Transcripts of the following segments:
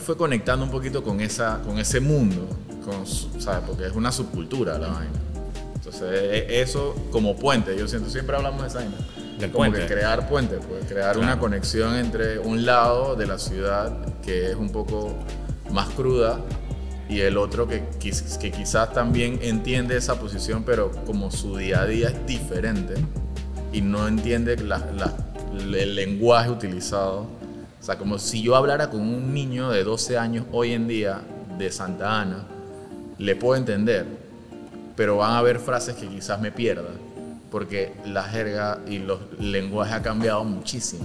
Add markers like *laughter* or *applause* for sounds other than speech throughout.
fue conectando un poquito con, esa, con ese mundo, con, ¿sabes? Porque es una subcultura la vaina. Entonces, e, eso como puente, yo siento, siempre hablamos de esa vaina. Del como puente. que crear puentes, pues, crear una conexión entre un lado de la ciudad que es un poco más cruda y el otro que, quiz- que quizás también entiende esa posición, pero como su día a día es diferente y no entiende la- la- el lenguaje utilizado. O sea, como si yo hablara con un niño de 12 años hoy en día de Santa Ana, le puedo entender, pero van a haber frases que quizás me pierda, porque la jerga y los lenguajes ha cambiado muchísimo.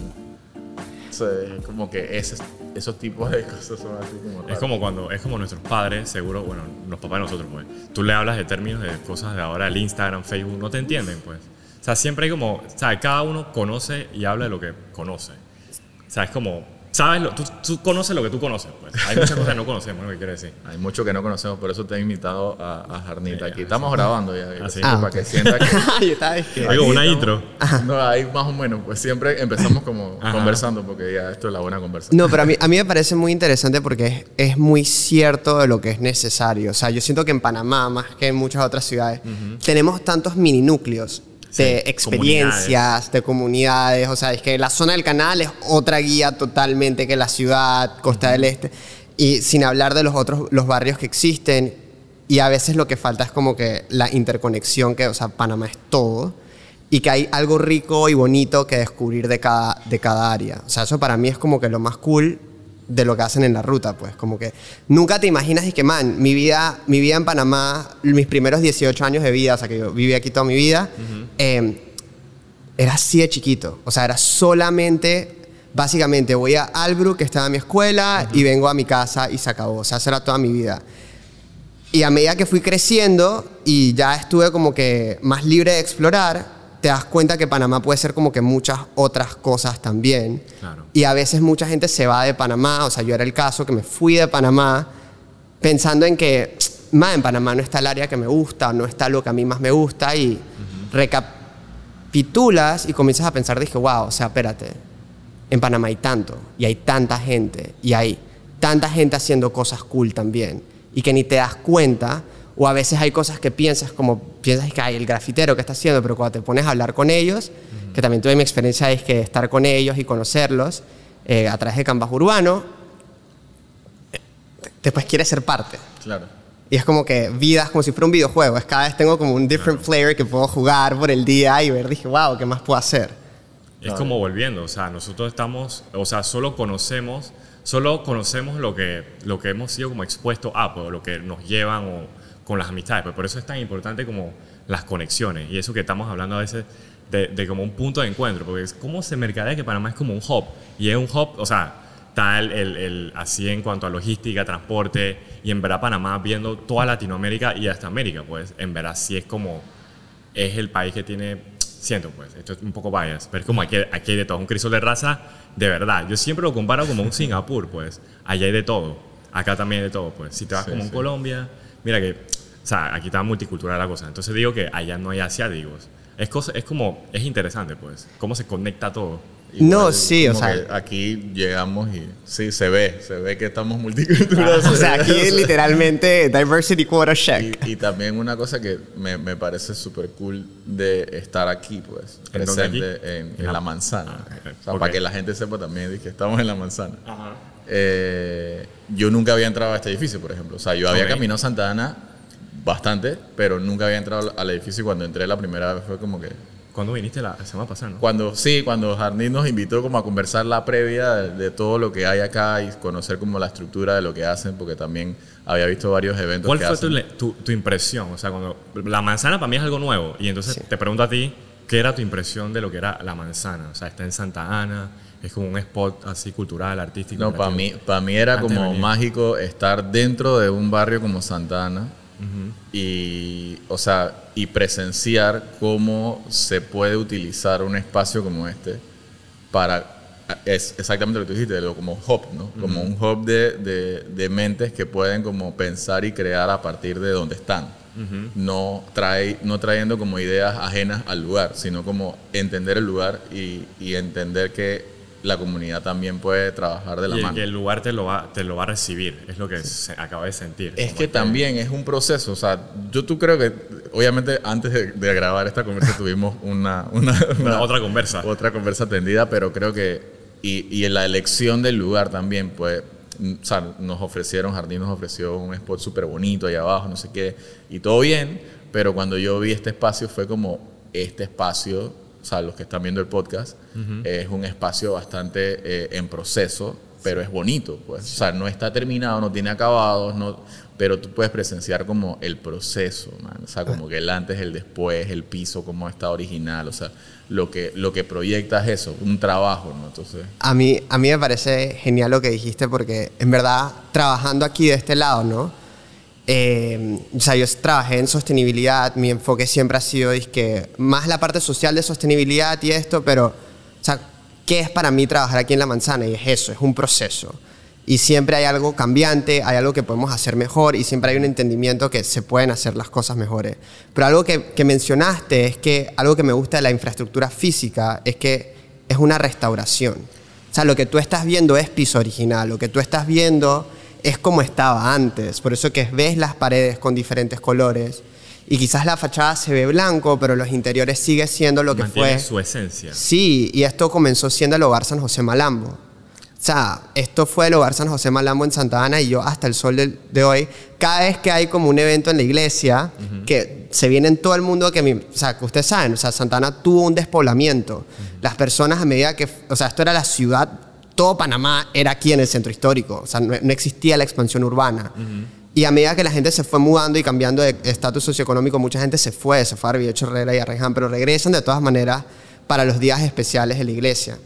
O sea, es como que ese- esos tipos de cosas son así como Es raras. como cuando, es como nuestros padres, seguro, bueno, los papás de nosotros, pues. Tú le hablas de términos de cosas de ahora, el Instagram, Facebook, no te entienden, pues. O sea, siempre hay como, o sea, cada uno conoce y habla de lo que conoce. O sea, es como, sabes, lo, tú, tú conoces lo que tú conoces, pues. Hay muchas cosas que no conocemos, lo que quiero decir. Hay mucho que no conocemos, por eso te he invitado a, a Jarnita Eh, aquí. Estamos grabando ya, Ah, sí. para Ah, que ok. sienta que... *laughs* Oigo, una intro. No, ahí más o menos, pues siempre empezamos como Ajá. conversando, porque ya esto es la buena conversación. No, pero a mí, a mí me parece muy interesante porque es, es muy cierto de lo que es necesario. O sea, yo siento que en Panamá, más que en muchas otras ciudades, tenemos tantos mini núcleos de Sí, experiencias, de comunidades. O sea, es que la zona del canal es otra guía totalmente que la ciudad, Costa del Este. Y sin hablar de los otros, los barrios que existen. Y a veces lo que falta es como que la interconexión, que, o sea, Panamá es todo. Y que hay algo rico y bonito que descubrir de cada, de cada área. O sea, eso para mí es como que lo más cool de lo que hacen en la ruta, pues. Como que nunca te imaginas y que, man, mi vida, mi vida en Panamá, mis primeros 18 años de vida, o sea, que yo viví aquí toda mi vida, eh, era así de chiquito. O sea, era solamente, básicamente, voy a Albrook, que estaba en mi escuela, y vengo a mi casa y se acabó. O sea, eso era toda mi vida. Y a medida que fui creciendo y ya estuve como que más libre de explorar, te das cuenta que Panamá puede ser como que muchas otras cosas también. Claro. Y a veces mucha gente se va de Panamá, o sea, yo era el caso que me fui de Panamá pensando en que, más en Panamá no está el área que me gusta, no está lo que a mí más me gusta y recapitulas y comienzas a pensar, dije, wow, o sea, espérate, en Panamá hay tanto y hay tanta gente y hay tanta gente haciendo cosas cool también y que ni te das cuenta o a veces hay cosas que piensas como piensas que hay el grafitero que está haciendo pero cuando te pones a hablar con ellos que también tuve mi experiencia es que estar con ellos y conocerlos eh, a través de Canvas Urbano eh, después quieres ser parte. Claro. y es como que vida es como si fuera un videojuego es cada vez tengo como un different player que puedo jugar por el día y ver dije wow qué más puedo hacer Es como volviendo, o sea, nosotros estamos, o sea, solo conocemos, solo conocemos lo que, lo que hemos sido como expuestos a, pues, lo que nos llevan o con las amistades, pues por eso es tan importante como las conexiones y eso que estamos hablando a veces de, de como un punto de encuentro, porque es como se mercadea que Panamá es como un hub y es un hub, o sea, está el, el- el- así en cuanto a logística, transporte y en verdad Panamá viendo toda Latinoamérica y hasta América, pues en verdad sí es como es el país que tiene, siento pues, esto es un poco bias, pero es como aquí, aquí hay de todo, un crisol de raza de verdad. Yo siempre lo comparo como un Singapur, pues, allá hay de todo, acá también hay de todo, pues. Si te vas Sí, como en sí. Colombia, mira que, o sea, aquí está multicultural la cosa, entonces digo que allá no hay asiáticos. Es, cosa, es como, es interesante, pues, cómo se conecta todo. No, sí, o sea- Aquí llegamos y sí, se ve, se ve que estamos multiculturales. o sea aquí literalmente diversity quota check Y, y también una cosa que me, me parece súper cool de estar aquí, pues, ¿En dónde aquí? presente en, en En la, manzana. Ah. O sea, para que la gente sepa también que estamos en la manzana. Eh, yo nunca había entrado a este edificio, por ejemplo. O sea, yo había caminado Santa Ana bastante, pero nunca había entrado al edificio y cuando entré la primera vez fue como que... ¿Cuándo viniste la semana pasada, no? Cuando, sí, cuando Jardín nos invitó como a conversar la previa de, de todo lo que hay acá y conocer como la estructura de lo que hacen, porque también había visto varios eventos ¿Cuál que fue hacen. tu, tu, tu impresión? O sea, cuando la manzana para mí es algo nuevo y entonces Sí. te pregunto a ti, ¿qué era tu impresión de lo que era la manzana? O sea, está en Santa Ana, es como un spot así cultural, artístico. No, para mí, para mí era Antes como mágico estar dentro de un barrio como Santa Ana y, o sea, y presenciar cómo se puede utilizar un espacio como este para, es exactamente lo que tú dijiste, como hub, ¿no? Como un hub de, de, de mentes que pueden como pensar y crear a partir de donde están. no, trae, no trayendo como ideas ajenas al lugar, sino como entender el lugar y, y entender que la comunidad también puede trabajar de la y mano. que el lugar te lo, va, te lo va a recibir, es lo que se acaba de sentir. Es que también es un proceso, o sea, yo tú creo que, obviamente antes de, de grabar esta conversa *laughs* tuvimos una, una, Una otra conversa. otra conversa tendida, pero creo que, y, y en la elección del lugar también, pues, mm, o sea, nos ofrecieron, Jardín nos ofreció un spot súper bonito ahí abajo, no sé qué, y todo bien, pero cuando yo vi este espacio fue como, este espacio, sea, los que están viendo el podcast, es un espacio bastante eh, en proceso, pero es bonito, pues, o sea, no está terminado, no tiene acabados, no, pero tú puedes presenciar como el proceso, man. o sea, como que el antes, el después, el piso, como está original, o sea, lo que, lo que proyecta es eso, un trabajo, ¿no? Entonces, A mí, a mí me parece genial lo que dijiste porque en verdad trabajando aquí de este lado, ¿no? Eh, o sea, yo trabajé en sostenibilidad, mi enfoque siempre ha sido que más la parte social de sostenibilidad y esto, pero, o sea, ¿qué es para mí trabajar aquí en La Manzana? Y es eso, es un proceso. Y siempre hay algo cambiante, hay algo que podemos hacer mejor y siempre hay un entendimiento que se pueden hacer las cosas mejores. Pero algo que, que mencionaste es que algo que me gusta de la infraestructura física es que es una restauración. O sea, lo que tú estás viendo es piso original, lo que tú estás viendo es como estaba antes. Por eso que ves las paredes con diferentes colores y quizás la fachada se ve blanco, pero los interiores sigue siendo lo que mantiene fue. su esencia. Sí, y esto comenzó siendo el hogar San José Malambo. O sea, esto fue el hogar San José Malambo en Santa Ana y yo hasta el sol de, de hoy, cada vez que hay como un evento en la iglesia, que se viene en todo el mundo, que, mi- o sea, que ustedes saben, o sea, Santa Ana tuvo un despoblamiento. Las personas a medida que, o sea, esto era la ciudad, todo Panamá era aquí en el centro histórico, o sea, no, no existía la expansión urbana. Y a medida que la gente se fue mudando y cambiando de estatus socioeconómico, mucha gente se fue, se fue a Arbiecho Herrera y a pero regresan de todas maneras para los días especiales de la iglesia.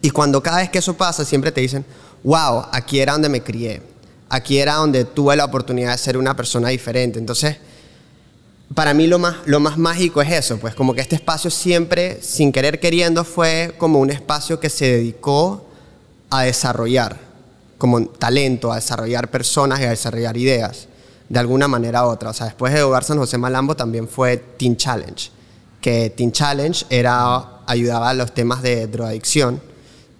Y cuando cada vez que eso pasa, siempre te dicen, wow, aquí era donde me crié, aquí era donde tuve la oportunidad de ser una persona diferente. Entonces, para mí lo más, lo más mágico es eso, pues como que este espacio siempre, sin querer queriendo, fue como un espacio que se dedicó a desarrollar, como talento, a desarrollar personas y a desarrollar ideas, de alguna manera u otra. O sea, después de Hogar San José Malambo también fue Teen Challenge, que Teen Challenge era, ayudaba a los temas de drogadicción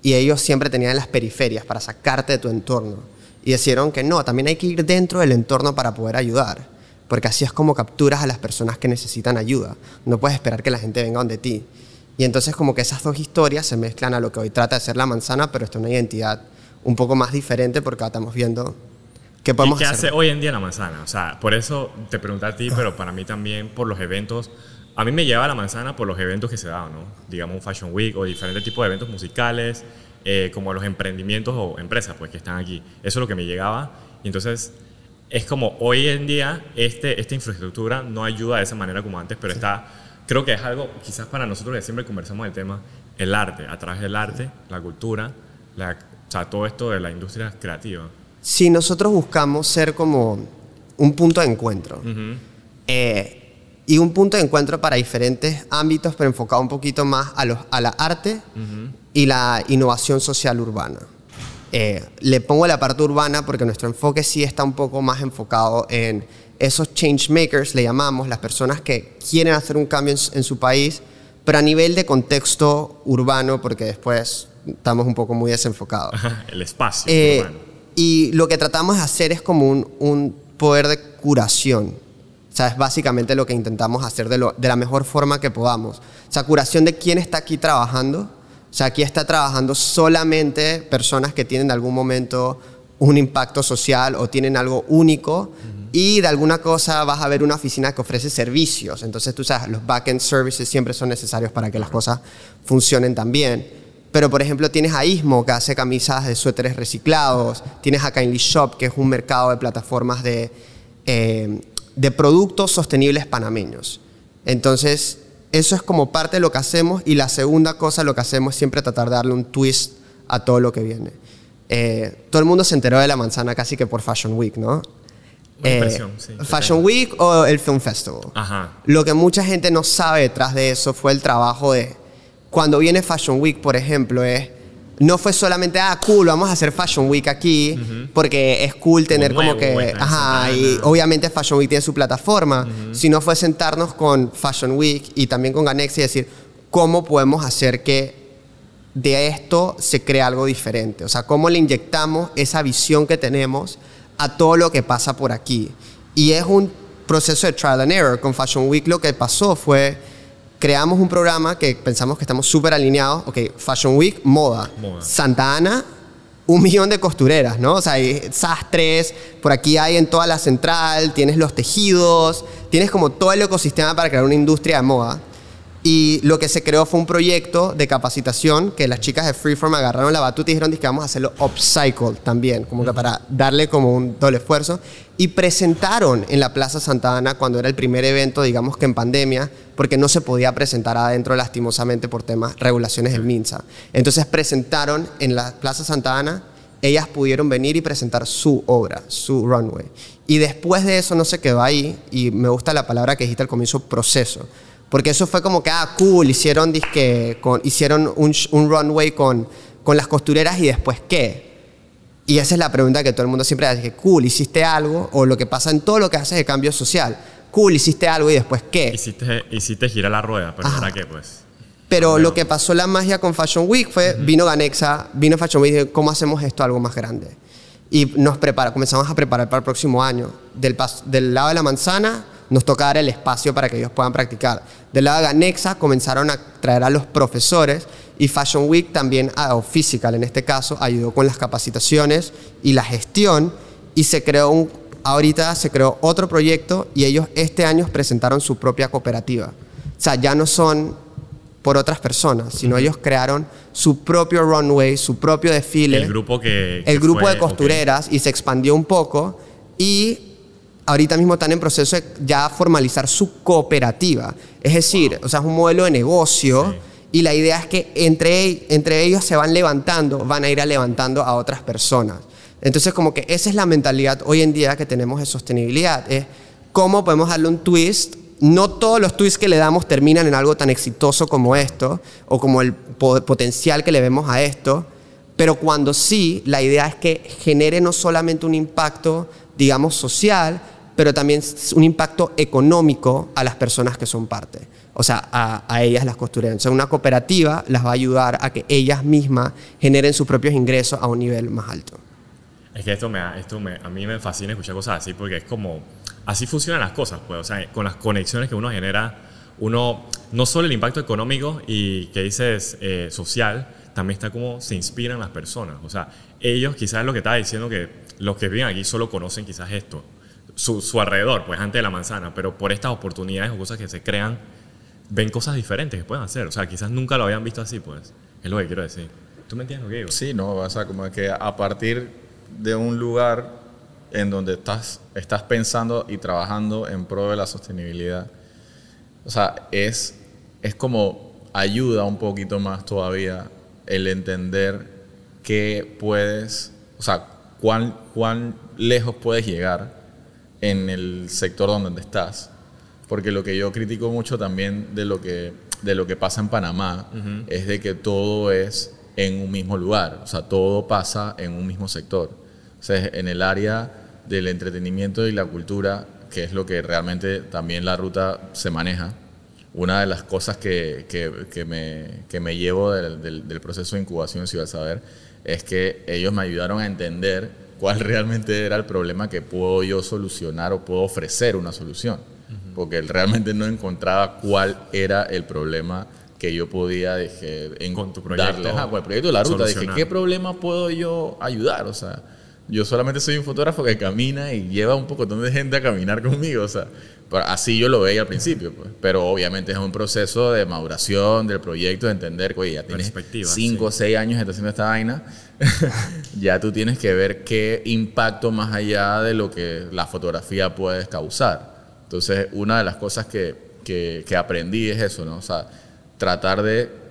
y ellos siempre tenían las periferias para sacarte de tu entorno. Y decidieron que no, también hay que ir dentro del entorno para poder ayudar, porque así es como capturas a las personas que necesitan ayuda. No puedes esperar que la gente venga donde ti. Y entonces como que esas dos historias se mezclan a lo que hoy trata de ser la manzana, pero esta es una identidad un poco más diferente porque ahora estamos viendo qué ¿Y podemos qué hacer. hace hoy en día la manzana? O sea, por eso te pregunté a ti, pero para mí también por los eventos. A mí me lleva la manzana por los eventos que se daban, ¿no? Digamos un Fashion Week o diferentes tipos de eventos musicales, eh, como los emprendimientos o empresas pues, que están aquí. Eso es lo que me llegaba. Y entonces es como hoy en día este, esta infraestructura no ayuda de esa manera como antes, pero está, creo que es algo, quizás para nosotros que siempre conversamos del tema, el arte, a través del arte, la cultura, la, o sea, todo esto de la industria creativa. Si nosotros buscamos ser como un punto de encuentro, eh, y un punto de encuentro para diferentes ámbitos, pero enfocado un poquito más a, los, a la arte y la innovación social urbana. Eh, le pongo la parte urbana porque nuestro enfoque sí está un poco más enfocado en esos change makers, le llamamos, las personas que quieren hacer un cambio en, su- en su país, pero a nivel de contexto urbano, porque después estamos un poco muy desenfocados. el espacio Eh, urbano. y lo que tratamos de hacer es como un, un poder de curación. O sea, es básicamente lo que intentamos hacer de, lo- de la mejor forma que podamos. O sea, curación de quién está aquí trabajando. O sea, aquí está trabajando solamente personas que tienen en algún momento un impacto social o tienen algo único. Y de alguna cosa vas a ver una oficina que ofrece servicios. Entonces, tú sabes, los back-end services siempre son necesarios para que las cosas funcionen también. Pero, por ejemplo, tienes a Ismo, que hace camisas de suéteres reciclados. Tienes a Kindly Shop, que es un mercado de plataformas de, eh, de productos sostenibles panameños. Entonces, eso es como parte de lo que hacemos. Y la segunda cosa, lo que hacemos es siempre tratar de darle un twist a todo lo que viene. Eh, todo el mundo se enteró de la manzana casi que por Fashion Week, ¿no? Eh, sí, Fashion Week o el Film Festival. Ajá. Lo que mucha gente no sabe detrás de eso fue el trabajo de cuando viene Fashion Week, por ejemplo, es no fue solamente ah cool, vamos a hacer Fashion Week aquí porque es cool tener como, que ajá y obviamente Fashion Week tiene su plataforma, sino fue sentarnos con Fashion Week y también con Ganex y decir cómo podemos hacer que de esto se crea algo diferente. O sea, cómo le inyectamos esa visión que tenemos a todo lo que pasa por aquí. Y es un proceso de trial and error. Con Fashion Week lo que pasó fue, creamos un programa que pensamos que estamos súper alineados. Ok, Fashion Week, moda. Moda. Santa Ana, un millón de costureras, ¿no? O sea, hay sastres, por aquí hay en toda la central, tienes los tejidos, tienes como todo el ecosistema para crear una industria de moda. Y lo que se creó fue un proyecto de capacitación que las chicas de Freeform agarraron la batuta y dijeron que vamos a hacerlo upcycle también, como que para darle como un doble esfuerzo. Y presentaron en la Plaza Santa Ana cuando era el primer evento, digamos que en pandemia, porque no se podía presentar adentro lastimosamente por temas, regulaciones del MINSA. Entonces presentaron en la Plaza Santa Ana, ellas pudieron venir y presentar su obra, su runway. Y después de eso no se quedó ahí, y me gusta la palabra que dijiste al comienzo, proceso. Porque eso fue como que, ah, cool, hicieron, disque, con, hicieron un, un runway con, con las costureras y después qué. Y esa es la pregunta que todo el mundo siempre hace, que cool, hiciste algo, o lo que pasa en todo lo que haces de cambio social. Cool, hiciste algo y después qué. Hiciste, hiciste girar la rueda, pero Ajá. ¿para qué, pues? Pero lo que pasó la magia con Fashion Week fue, vino Ganexa, vino Fashion Week y dijo, ¿cómo hacemos esto algo más grande? Y nos prepara, comenzamos a preparar para el próximo año. Del, pas- del lado de la manzana nos toca dar el espacio para que ellos puedan practicar. Del lado de Ganexa comenzaron a traer a los profesores y Fashion Week también, ah, o Physical en este caso, ayudó con las capacitaciones y la gestión y se creó un, ahorita se creó otro proyecto y ellos este año presentaron su propia cooperativa. O sea, ya no son por otras personas, sino ellos crearon su propio runway, su propio desfile, El grupo que... el grupo fue- de costureras y se expandió un poco y ahorita mismo están en proceso de ya formalizar su cooperativa. Es decir, o sea, es un modelo de negocio y la idea es que entre, entre ellos se van levantando, van a ir a levantando a otras personas. Entonces, como que esa es la mentalidad hoy en día que tenemos de sostenibilidad, es cómo podemos darle un twist. No todos los twists que le damos terminan en algo tan exitoso como esto, o como el po- potencial que le vemos a esto, pero cuando sí, la idea es que genere no solamente un impacto, digamos, social, pero también s- un impacto económico a las personas que son parte. O sea, a, a ellas las costureras. O sea, una cooperativa las va a ayudar a que ellas mismas generen sus propios ingresos a un nivel más alto. Es que esto, me, esto me, a mí me fascina escuchar cosas así porque es como, así funcionan las cosas, pues, o sea, con las conexiones que uno genera, uno, no solo el impacto económico y que dices eh, social, también está como se inspiran las personas, o sea, ellos quizás lo que estaba diciendo que los que viven aquí solo conocen quizás esto, su, su alrededor, pues antes de la manzana, pero por estas oportunidades o cosas que se crean, ven cosas diferentes que pueden hacer, o sea, quizás nunca lo habían visto así, pues, es lo que quiero decir. ¿Tú me entiendes lo que digo? Sí, no, o sea, como que a partir de un lugar en donde estás, estás pensando y trabajando en pro de la sostenibilidad, o sea, es, es como ayuda un poquito más todavía el entender qué puedes, o sea, cuán, cuán lejos puedes llegar en el sector donde estás. Porque lo que yo critico mucho también de lo que, de lo que pasa en Panamá es de que todo es en un mismo lugar, o sea, todo pasa en un mismo sector. O sea, en el área del entretenimiento y la cultura, que es lo que realmente también la ruta se maneja, una de las cosas que, que, que me, que me llevo del, del- del proceso de incubación en Ciudad Saber es que ellos me ayudaron a entender cuál realmente era el problema que puedo yo solucionar o puedo ofrecer una solución. Porque realmente no encontraba cuál era el problema que yo podía dije, en Con tu proyecto darle. Ajá, con el proyecto de la ruta. Dije, solucionar. ¿qué problema puedo yo ayudar? O sea, yo solamente soy un fotógrafo que camina y lleva un poco de gente a caminar conmigo. O sea, así yo lo veía al principio. Pues. Pero obviamente es un proceso de maduración del proyecto, de entender que oye, ya tienes Perspectiva, 5 o 6 años estás haciendo esta vaina. *laughs* ya tú tienes que ver qué impacto más allá de lo que la fotografía puede causar. Entonces, una de las cosas que, que, que aprendí es eso, ¿no? O sea, tratar de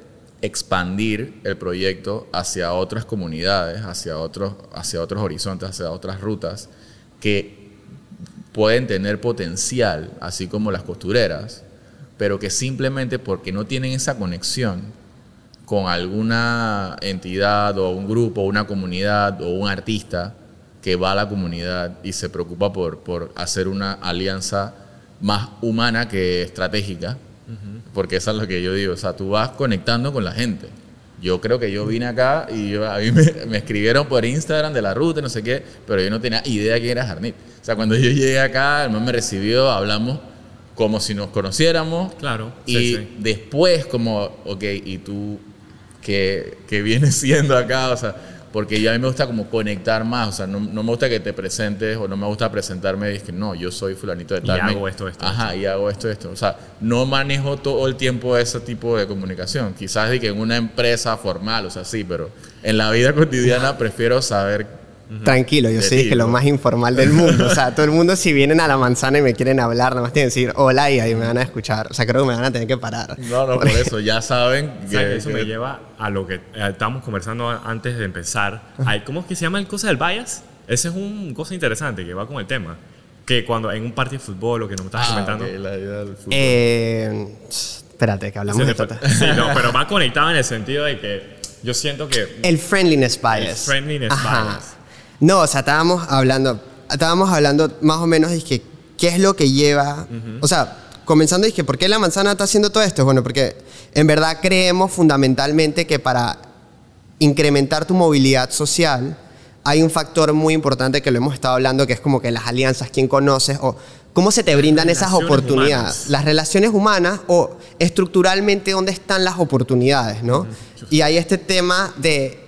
expandir el proyecto hacia otras comunidades, hacia otros, hacia otros horizontes, hacia otras rutas que pueden tener potencial, así como las costureras, pero que simplemente porque no tienen esa conexión con alguna entidad o un grupo, una comunidad o un artista que va a la comunidad y se preocupa por, por hacer una alianza más humana que estratégica, porque eso es lo que yo digo, o sea, tú vas conectando con la gente, yo creo que yo vine acá y yo- a mí me, me escribieron por Instagram de la ruta, no sé qué, pero yo no tenía idea quién era Jarnit. O sea, cuando yo llegué acá, el man me recibió, hablamos como si nos conociéramos. Claro, Y sí, sí. después, como, ok, ¿y tú qué, qué vienes *laughs* siendo acá? O sea, porque yo a mí me gusta como conectar más. O sea, no, no me gusta que te presentes o no me gusta presentarme y es que no, yo soy fulanito de Y tal. me- hago esto, esto, Ajá, y hago esto, esto. O sea, no manejo todo el tiempo ese tipo de comunicación. Quizás de que en una empresa formal, o sea, sí, pero en la vida cotidiana prefiero saber Tranquilo, yo De soy ti, que lo más informal del mundo. O sea, todo el mundo si vienen a la manzana y me quieren hablar, nada más tienen que decir hola y ahí me van a escuchar. O sea, creo que me van a tener que parar. No, no, por eso ya saben O sea, que, eso que- me lleva a lo que eh, estábamos conversando antes de empezar. Hay, ¿Cómo es que se llama el cosa del bias? Ese es un cosa interesante que va con el tema. Que cuando en un partido de fútbol, lo que nos estabas Ah, comentando. ok, la vida del fútbol. Eh, espérate, que hablamos de esto. sí, no, pero va conectado en el sentido de que yo siento que El friendliness bias. El friendliness Ajá. bias. No, o sea, estábamos hablando, estábamos hablando más o menos de que qué es lo que lleva, o sea, comenzando dije, ¿por qué la manzana está haciendo todo esto? Bueno, porque en verdad creemos fundamentalmente que para incrementar tu movilidad social hay un factor muy importante que lo hemos estado hablando, que es como que las alianzas, quién conoces o cómo se te brindan esas oportunidades. humanas. Las relaciones humanas o estructuralmente dónde están las oportunidades, ¿no? Y hay este tema de,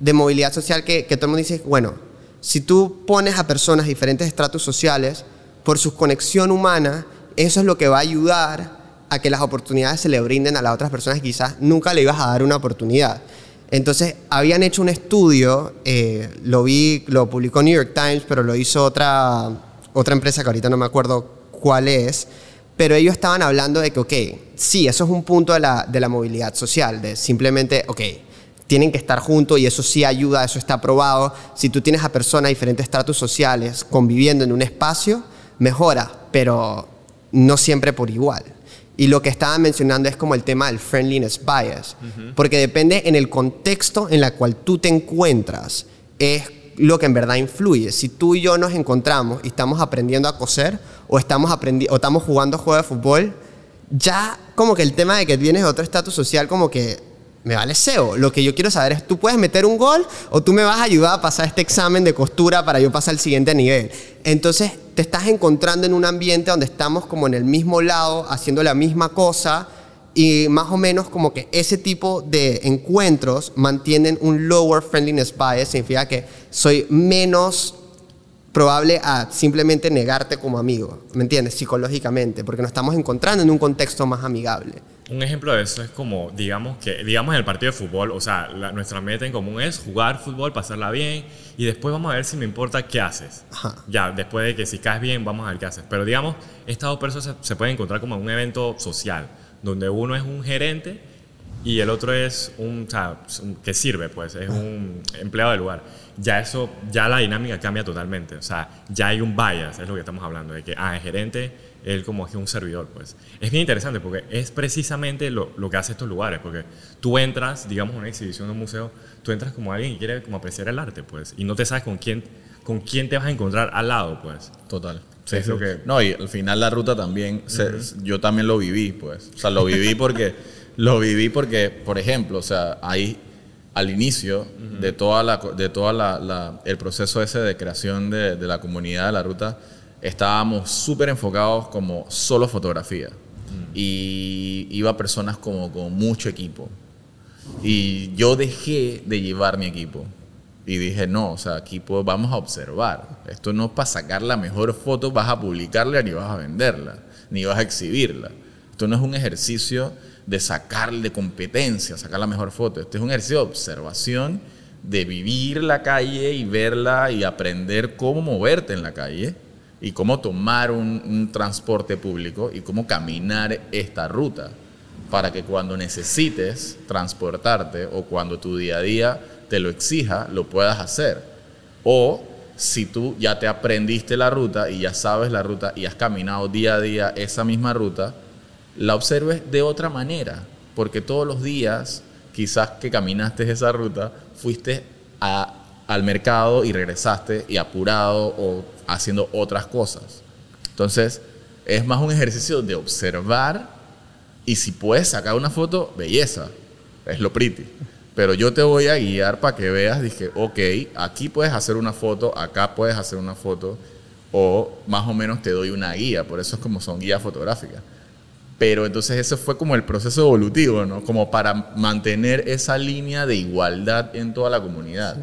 de movilidad social que, que todo el mundo dice, bueno, si tú pones a personas diferentes estratos sociales, por su conexión humana, eso es lo que va a ayudar a que las oportunidades se le brinden a las otras personas quizás nunca le ibas a dar una oportunidad. Entonces, habían hecho un estudio, eh, lo vi, lo publicó New York Times, pero lo hizo otra, otra empresa que ahorita no me acuerdo cuál es, pero ellos estaban hablando de que, ok, sí, eso es un punto de la, de la movilidad social, de simplemente, ok, tienen que estar juntos y eso sí ayuda, eso está probado. Si tú tienes a personas de diferentes estratos sociales conviviendo en un espacio, mejora, pero no siempre por igual. Y lo que estaban mencionando es como el tema del friendliness bias, porque depende en el contexto en el cual tú te encuentras, es lo que en verdad influye. Si tú y yo nos encontramos y estamos aprendiendo a coser o estamos, aprendi o estamos jugando juego de fútbol, ya como que el tema de que vienes de otro estatus social como que me vale SEO. Lo que yo quiero saber es, ¿tú puedes meter un gol o tú me vas a ayudar a pasar este examen de costura para yo pasar al siguiente nivel? Entonces te estás encontrando en un ambiente donde estamos como en el mismo lado, haciendo la misma cosa y más o menos como que ese tipo de encuentros mantienen un lower friendliness bias, significa que soy menos probable a simplemente negarte como amigo, ¿me entiendes? Psicológicamente, porque nos estamos encontrando en un contexto más amigable. Un ejemplo de eso es como, digamos que, digamos en el partido de fútbol, o sea, la- nuestra meta en común es jugar fútbol, pasarla bien, y después vamos a ver si me importa qué haces. Ajá. Ya, después de que si caes bien, vamos a ver qué haces. Pero digamos, estas dos personas se, se pueden encontrar como en un evento social, donde uno es un gerente y el otro es un, o sea, un- que sirve, pues, es un empleado del lugar. Ya eso, ya la dinámica cambia totalmente. O sea, ya hay un bias, es lo que estamos hablando, de que, ah, el gerente, él como es un servidor, pues. Es bien interesante porque es precisamente lo, lo que hace estos lugares, porque tú entras, digamos, a una exhibición de un museo, tú entras como alguien que quiere como apreciar el arte, pues, y no te sabes con quién, con quién te vas a encontrar al lado, pues. Total. Sí, Es lo que- No, y al final la ruta también, se- yo también lo viví, pues. O sea, lo viví porque, lo viví porque, por ejemplo, o sea, ahí al inicio de toda la, de toda la, la- el proceso ese de creación de, de la comunidad de la ruta, estábamos súper enfocados como solo fotografía. Y iba personas como con mucho equipo. Y yo dejé de llevar mi equipo. Y dije, no, o sea, aquí pues vamos a observar. Esto no es para sacar la mejor foto, vas a publicarla ni vas a venderla, ni vas a exhibirla. Esto no es un ejercicio de sacar de competencia, sacar la mejor foto. Este es un ejercicio de observación, de vivir la calle y verla y aprender cómo moverte en la calle y cómo tomar un, transporte público y cómo caminar esta ruta para que cuando necesites transportarte o cuando tu día a día te lo exija, lo puedas hacer. O si tú ya te aprendiste la ruta y ya sabes la ruta y has caminado día a día esa misma ruta, la observes de otra manera, porque todos los días, quizás que caminaste esa ruta, fuiste a- al mercado y regresaste y apurado o haciendo otras cosas. Entonces, es más un ejercicio de observar y si puedes sacar una foto, belleza, es lo pretty. Pero yo te voy a guiar para que veas, dije, ok, aquí puedes hacer una foto, acá puedes hacer una foto, o más o menos te doy una guía, por eso es como son guías fotográficas. Pero entonces ese fue como el proceso evolutivo, ¿no? Como para mantener esa línea de igualdad en toda la comunidad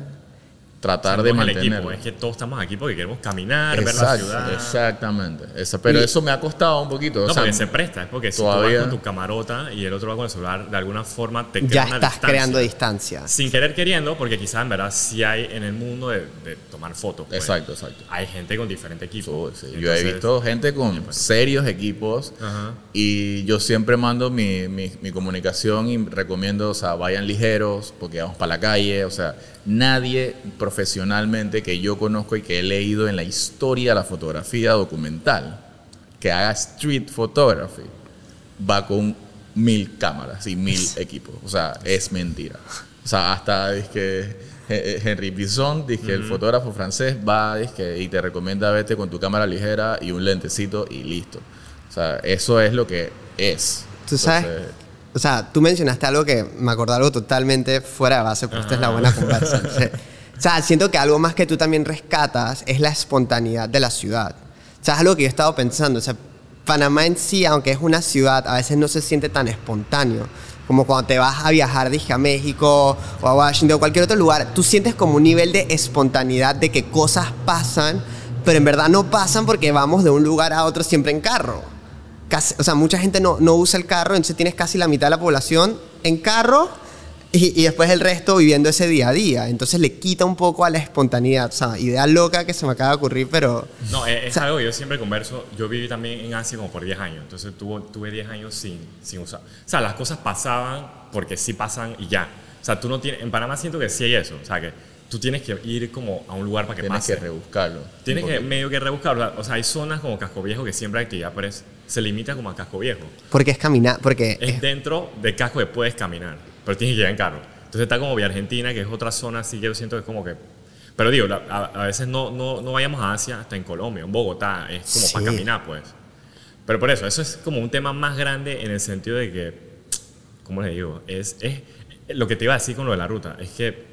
tratar de mantener. equipo. Es que todos estamos aquí porque queremos caminar, ver la ciudad. exactamente. Esa- pero Y- eso me ha costado un poquito. o No, sea, porque se presta, es porque si tú todavía- vas con tu camarota y el otro va con el celular, de alguna forma te crea Ya una estás distancia. creando distancia. Sin querer queriendo, porque quizás en verdad sí hay en el mundo de, de tomar fotos. pues. Exacto, exacto. Hay gente con diferentes equipos. Sí, Yo he visto gente con serios equipos Ajá. y yo siempre mando mi, mi- mi comunicación y recomiendo, o sea, vayan ligeros porque vamos para la calle, o sea, nadie profesionalmente que yo conozco y que he leído en la historia de la fotografía documental que haga street photography va con mil cámaras y mil *laughs* equipos, o sea, es mentira. O sea, hasta es que Henry Bisson, dice que el fotógrafo francés va dizque, y te recomienda vete con tu cámara ligera y un lentecito y listo. O sea, eso es lo que es. Tú sabes, Entonces, o sea, tú mencionaste algo que me acordó algo totalmente fuera de base, pero esta es la buena conversa. *laughs* O sea, siento que algo más que tú también rescatas es la espontaneidad de la ciudad. O sea, es algo que yo he estado pensando. O sea, Panamá en sí, aunque es una ciudad, a veces no se siente tan espontáneo. Como cuando te vas a viajar, dije, a México o a Washington o cualquier otro lugar, tú sientes como un nivel de espontaneidad de que cosas pasan, pero en verdad no pasan porque vamos de un lugar a otro siempre en carro. O sea, mucha gente no, no usa el carro, entonces tienes casi la mitad de la población en carro y, y después el resto viviendo ese día a día. Entonces le quita un poco a la espontaneidad. O sea, idea loca que se me acaba de ocurrir, pero... No, es, es O sea- algo que yo siempre converso. Yo viví también en Asia como por 10 años, entonces tuvo, tuve 10 años sin, sin usar. O sea, las cosas pasaban porque sí pasan y ya. O sea, tú no tienes. En Panamá siento que sí hay eso. O sea, que tú tienes que ir como a un lugar para que tienes pase. que rebuscarlo. Tienes que medio que rebuscar. ¿verdad? O sea, hay zonas como Casco Viejo que siempre hay actividad, pero es- se limita como a Casco Viejo. Porque es caminar, porque... Es es- dentro del casco que puedes caminar, pero tienes que llegar en carro. Entonces está como Vía Argentina, que es otra zona así que yo siento que es como que... Pero digo, a, a veces no, no, no vayamos a Asia, hasta en Colombia, en Bogotá, es como Sí. para caminar, pues. Pero por eso, eso es como un tema más grande en el sentido de que, ¿cómo le digo? Es, es lo que te iba a decir con lo de la ruta, es que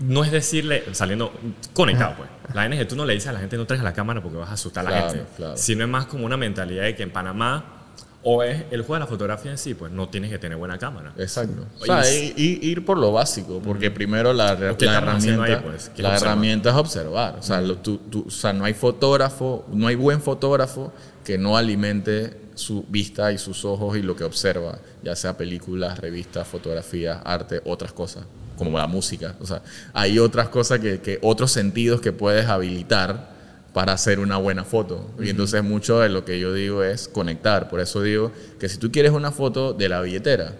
no es decirle, saliendo conectado, pues. La que tú no le dices a la gente no traigas la cámara porque vas a asustar a la Claro, gente, claro. sino es más como una mentalidad de que en Panamá, o es el juego de la fotografía en sí, pues no tienes que tener buena cámara. Exacto. O sea, y- ir por lo básico, porque primero la, la herramienta, ahí, pues, que es la observar. herramienta es observar. O sea, lo- tú- tú- o sea, no hay fotógrafo, no hay buen fotógrafo que no alimente su vista y sus ojos y lo que observa, ya sea películas, revistas, fotografías, arte, otras cosas, como la música. O sea, hay otras cosas que, que otros sentidos que puedes habilitar para hacer una buena foto. Y entonces mucho de lo que yo digo es conectar. Por eso digo que si tú quieres una foto de la billetera,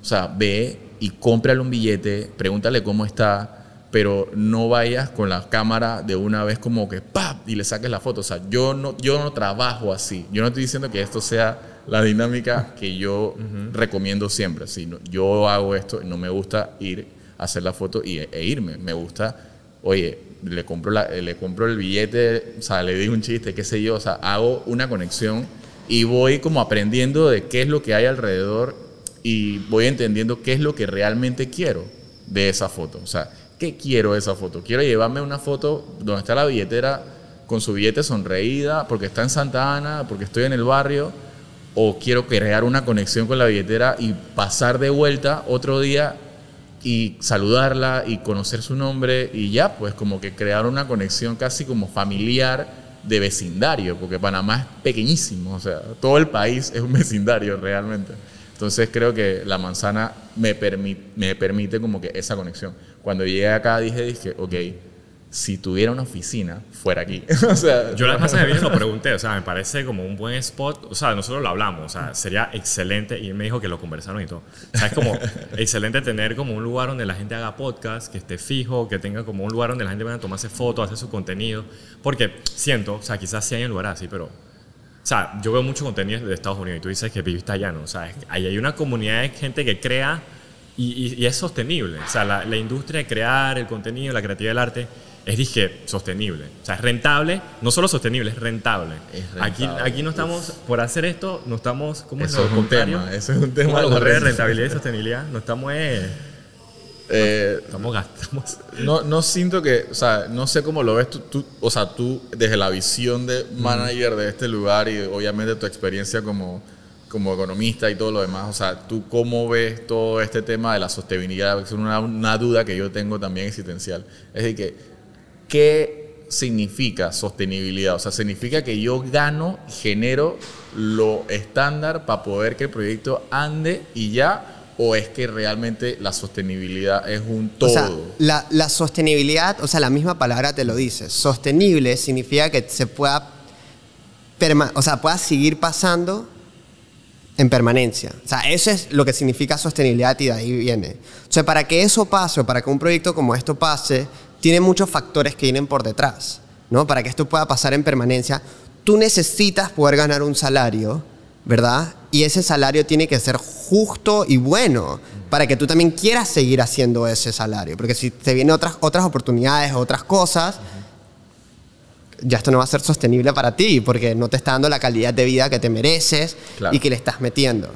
o sea, ve y cómprale un billete, pregúntale cómo está, pero no vayas con la cámara de una vez como que ¡pap! y le saques la foto. O sea, yo no, yo no trabajo así. Yo no estoy diciendo que esto sea la dinámica que yo recomiendo siempre. sino yo hago esto, no me gusta ir a hacer la foto y, e irme. Me gusta, oye, le compro, la- le compro el billete, o sea, le digo un chiste, qué sé yo, o sea, hago una conexión y voy como aprendiendo de qué es lo que hay alrededor y voy entendiendo qué es lo que realmente quiero de esa foto. O sea, ¿qué quiero de esa foto? Quiero llevarme una foto donde está la billetera con su billete sonreída porque está en Santa Ana, porque estoy en el barrio, o quiero crear una conexión con la billetera y pasar de vuelta otro día y saludarla y conocer su nombre y ya, pues como que crear una conexión casi como familiar de vecindario, porque Panamá es pequeñísimo, o sea, todo el país es un vecindario realmente. Entonces creo que la manzana me, permi- me permite como que esa conexión. Cuando llegué acá dije, dije, ok, si tuviera una oficina, fuera aquí. *laughs* o sea, Yo la pasada que vine lo pregunté, o sea, me parece como un buen spot, o sea, nosotros lo hablamos, o sea, sería excelente, y él me dijo que lo conversaron y todo. O sea, es como *laughs* excelente tener como un lugar donde la gente haga podcast, que esté fijo, que tenga como un lugar donde la gente venga a tomarse fotos, hacer su contenido, porque siento, o sea, quizás sí hay en lugares así, pero, o sea, yo veo mucho contenido de Estados Unidos y tú dices que viviste allá, ¿no? O sea, ahí hay una comunidad de gente que crea y, y- y es sostenible, o sea, la, la industria de crear el contenido, la creatividad del arte, es, dije, sostenible. O sea, es rentable, no solo sostenible, es rentable. Es Aquí, rentable. aquí no estamos, por hacer esto, no estamos, ¿cómo es Eso lo es un contrario? tema, eso es un tema ¿Cómo de lo la rentabilidad y sostenibilidad? No estamos, eh, Eh, Estamos gastamos. no, no siento que, o sea, no sé cómo lo ves tú, tú- o sea, tú desde la visión de manager de este lugar y obviamente tu experiencia como, como economista y todo lo demás, o sea, tú cómo ves todo este tema de la sostenibilidad, es una, una duda que yo tengo también existencial. Es decir, que, ¿qué significa sostenibilidad? O sea, significa que yo gano, genero lo estándar para poder que el proyecto ande y ya, o es que realmente la sostenibilidad es un todo. O sea, la, la sostenibilidad, o sea, la misma palabra te lo dice. Sostenible significa que se pueda, o sea, pueda seguir pasando en permanencia. O sea, eso es lo que significa sostenibilidad y de ahí viene. O sea, para que eso pase o para que un proyecto como esto pase, tiene muchos factores que vienen por detrás. ¿no? Para que esto pueda pasar en permanencia, tú necesitas poder ganar un salario, ¿verdad? Y ese salario tiene que ser justo y bueno para que tú también quieras seguir haciendo ese salario. Porque si te vienen otras, otras oportunidades otras cosas, ya esto no va a ser sostenible para ti porque no te está dando la calidad de vida que te mereces Claro. y que le estás metiendo.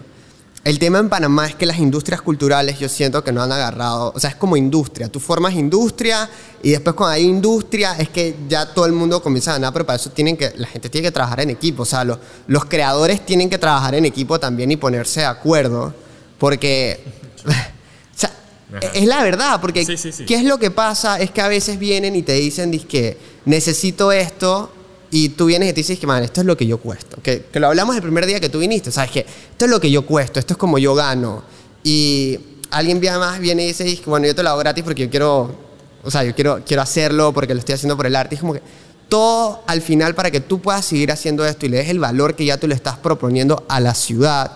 El tema en Panamá es que las industrias culturales yo siento que no han agarrado, o sea, es como industria. Tú formas industria y después cuando hay industria es que ya todo el mundo comienza a ganar, pero para eso tienen que, la gente tiene que trabajar en equipo. O sea, los, los creadores tienen que trabajar en equipo también y ponerse de acuerdo porque, *laughs* o sea, Ajá. es la verdad, porque Sí, sí, sí. ¿qué es lo que pasa? Es que a veces vienen y te dicen, que necesito esto, y tú vienes y te dices que, man, esto es lo que yo cuesto. Que, que lo hablamos el primer día que tú viniste, ¿sabes? Que esto es lo que yo cuesto, esto es como yo gano. Y alguien más viene y dice, bueno, yo te lo hago gratis porque yo quiero, o sea, yo quiero, quiero hacerlo porque lo estoy haciendo por el arte. Es como que todo al final para que tú puedas seguir haciendo esto y le des el valor que ya tú le estás proponiendo a la ciudad,